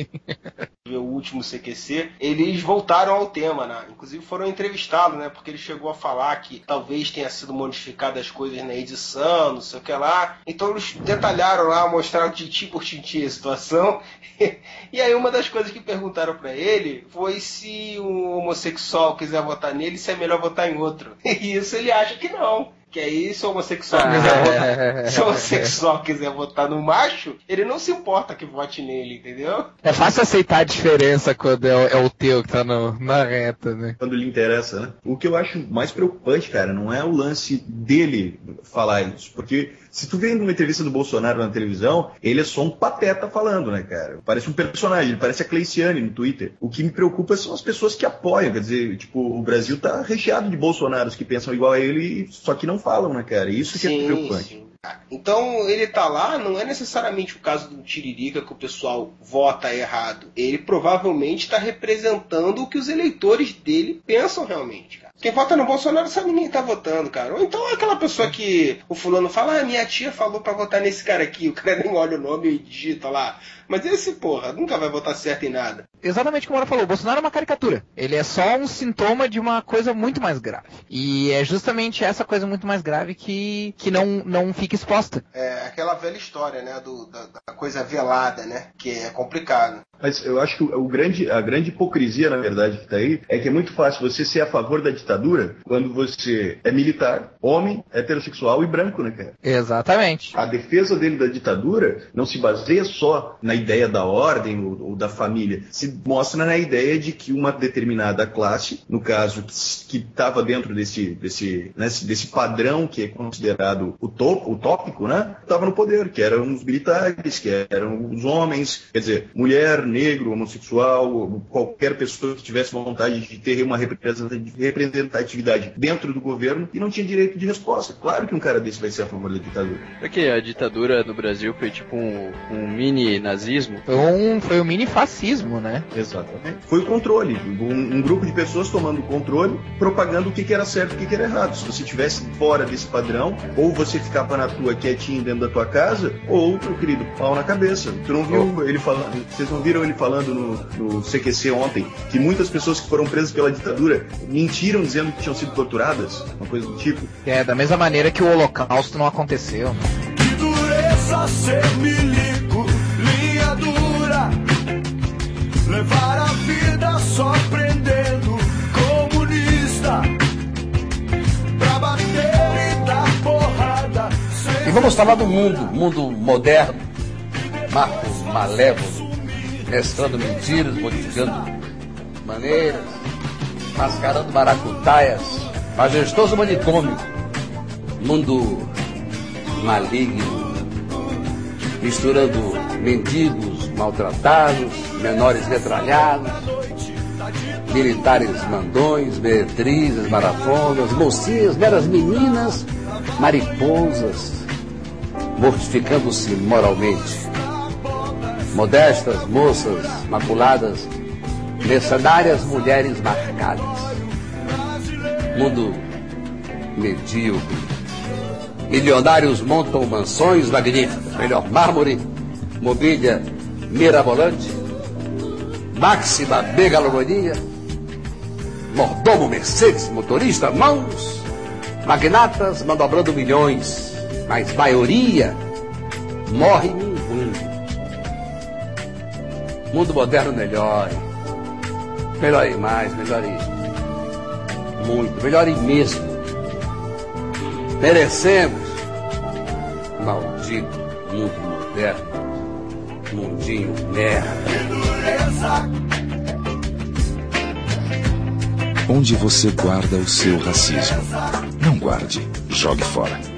o último CQC, eles voltaram ao tema, né? Inclusive foram entrevistados, né? Porque ele chegou a falar que talvez tenha sido modificado as coisas na edição, não sei o que lá. Então eles detalharam lá, mostraram tintim por tintim a situação. e aí uma das coisas que perguntaram para ele foi se um homossexual quiser votar nele, se é melhor votar em outro. E isso ele acha que não. Que aí, se o homossexual, quiser votar, se o homossexual quiser votar no macho, ele não se importa que vote nele, entendeu? É fácil aceitar a diferença quando é, o- é o teu que tá no- na reta, né? Quando lhe interessa, né? O que eu acho mais preocupante, cara, não é o lance dele falar isso. Porque se tu vê numa entrevista do Bolsonaro na televisão, ele é só um pateta falando, né, cara? Parece um personagem, ele parece a Cleiciane no Twitter. O que me preocupa são as pessoas que apoiam. Quer dizer, tipo, o Brasil tá recheado de bolsonaros que pensam igual a ele, só que não falam, né, cara? Isso que é Sim, preocupante. sim. Então ele tá lá, não é necessariamente o caso do Tiririca que o pessoal vota errado. Ele provavelmente está representando o que os eleitores dele pensam realmente. Quem vota no Bolsonaro sabe ninguém tá votando, cara. Ou então é aquela pessoa que o fulano fala, ah, minha tia falou pra votar nesse cara aqui, o cara nem olha o nome e digita lá. Mas esse, porra, nunca vai votar certo em nada. Exatamente como ela falou, o Bolsonaro é uma caricatura. Ele é só um sintoma de uma coisa muito mais grave. E é justamente essa coisa muito mais grave que, que não, não fica exposta. É aquela velha história, né, do, da, da coisa velada, né, que é complicado. Mas eu acho que o, o grande, a grande hipocrisia, na verdade, que está aí, é que é muito fácil você ser a favor da ditadura quando você é militar, homem, heterossexual e branco, né, cara? Exatamente. A defesa dele da ditadura não se baseia só na ideia da ordem ou, ou da família, se mostra na ideia de que uma determinada classe, no caso que estava dentro desse, desse, né, desse padrão que é considerado utop, utópico, né, estava no poder, que eram os militares, que eram os homens, quer dizer, mulher, negro, homossexual, qualquer pessoa que tivesse vontade de ter uma representatividade dentro do governo e não tinha direito de resposta. Claro que um cara desse vai ser a favor da ditadura. Será que a ditadura no Brasil foi tipo um, um mini nazismo? Foi um, foi um mini fascismo, né? Exatamente. Foi o controle. Um, um grupo de pessoas tomando o controle, propagando o que, que era certo e o que, que era errado. Se você estivesse fora desse padrão, ou você ficava na tua quietinho dentro da tua casa, ou, meu querido, pau na cabeça. Tu não viu ele falando, vocês não viram ele falando no, no CQC ontem que muitas pessoas que foram presas pela ditadura mentiram dizendo que tinham sido torturadas? Uma coisa do tipo. É, da mesma maneira que o holocausto não aconteceu. Que dureza ser milico, vamos falar do mundo, mundo moderno, marco malévolo, mesclando mentiras, modificando maneiras, mascarando maracutaias, majestoso manicômio, mundo maligno, misturando mendigos maltratados, menores metralhados, militares mandões, meretrizes, marafonas, mocinhas, meras meninas, mariposas, mortificando-se moralmente. Modestas moças maculadas, mercenárias mulheres marcadas. Mundo medíocre. Milionários montam mansões magníficas, melhor mármore, mobília mirabolante, máxima megalomania, mordomo Mercedes, motorista, mãos, magnatas manobrando milhões, mas maioria morre mingundo. Mundo moderno melhore, melhore mais, melhore muito, melhore mesmo. Merecemos, maldito mundo moderno, mundinho merda. Onde você guarda o seu racismo? Não guarde, jogue fora.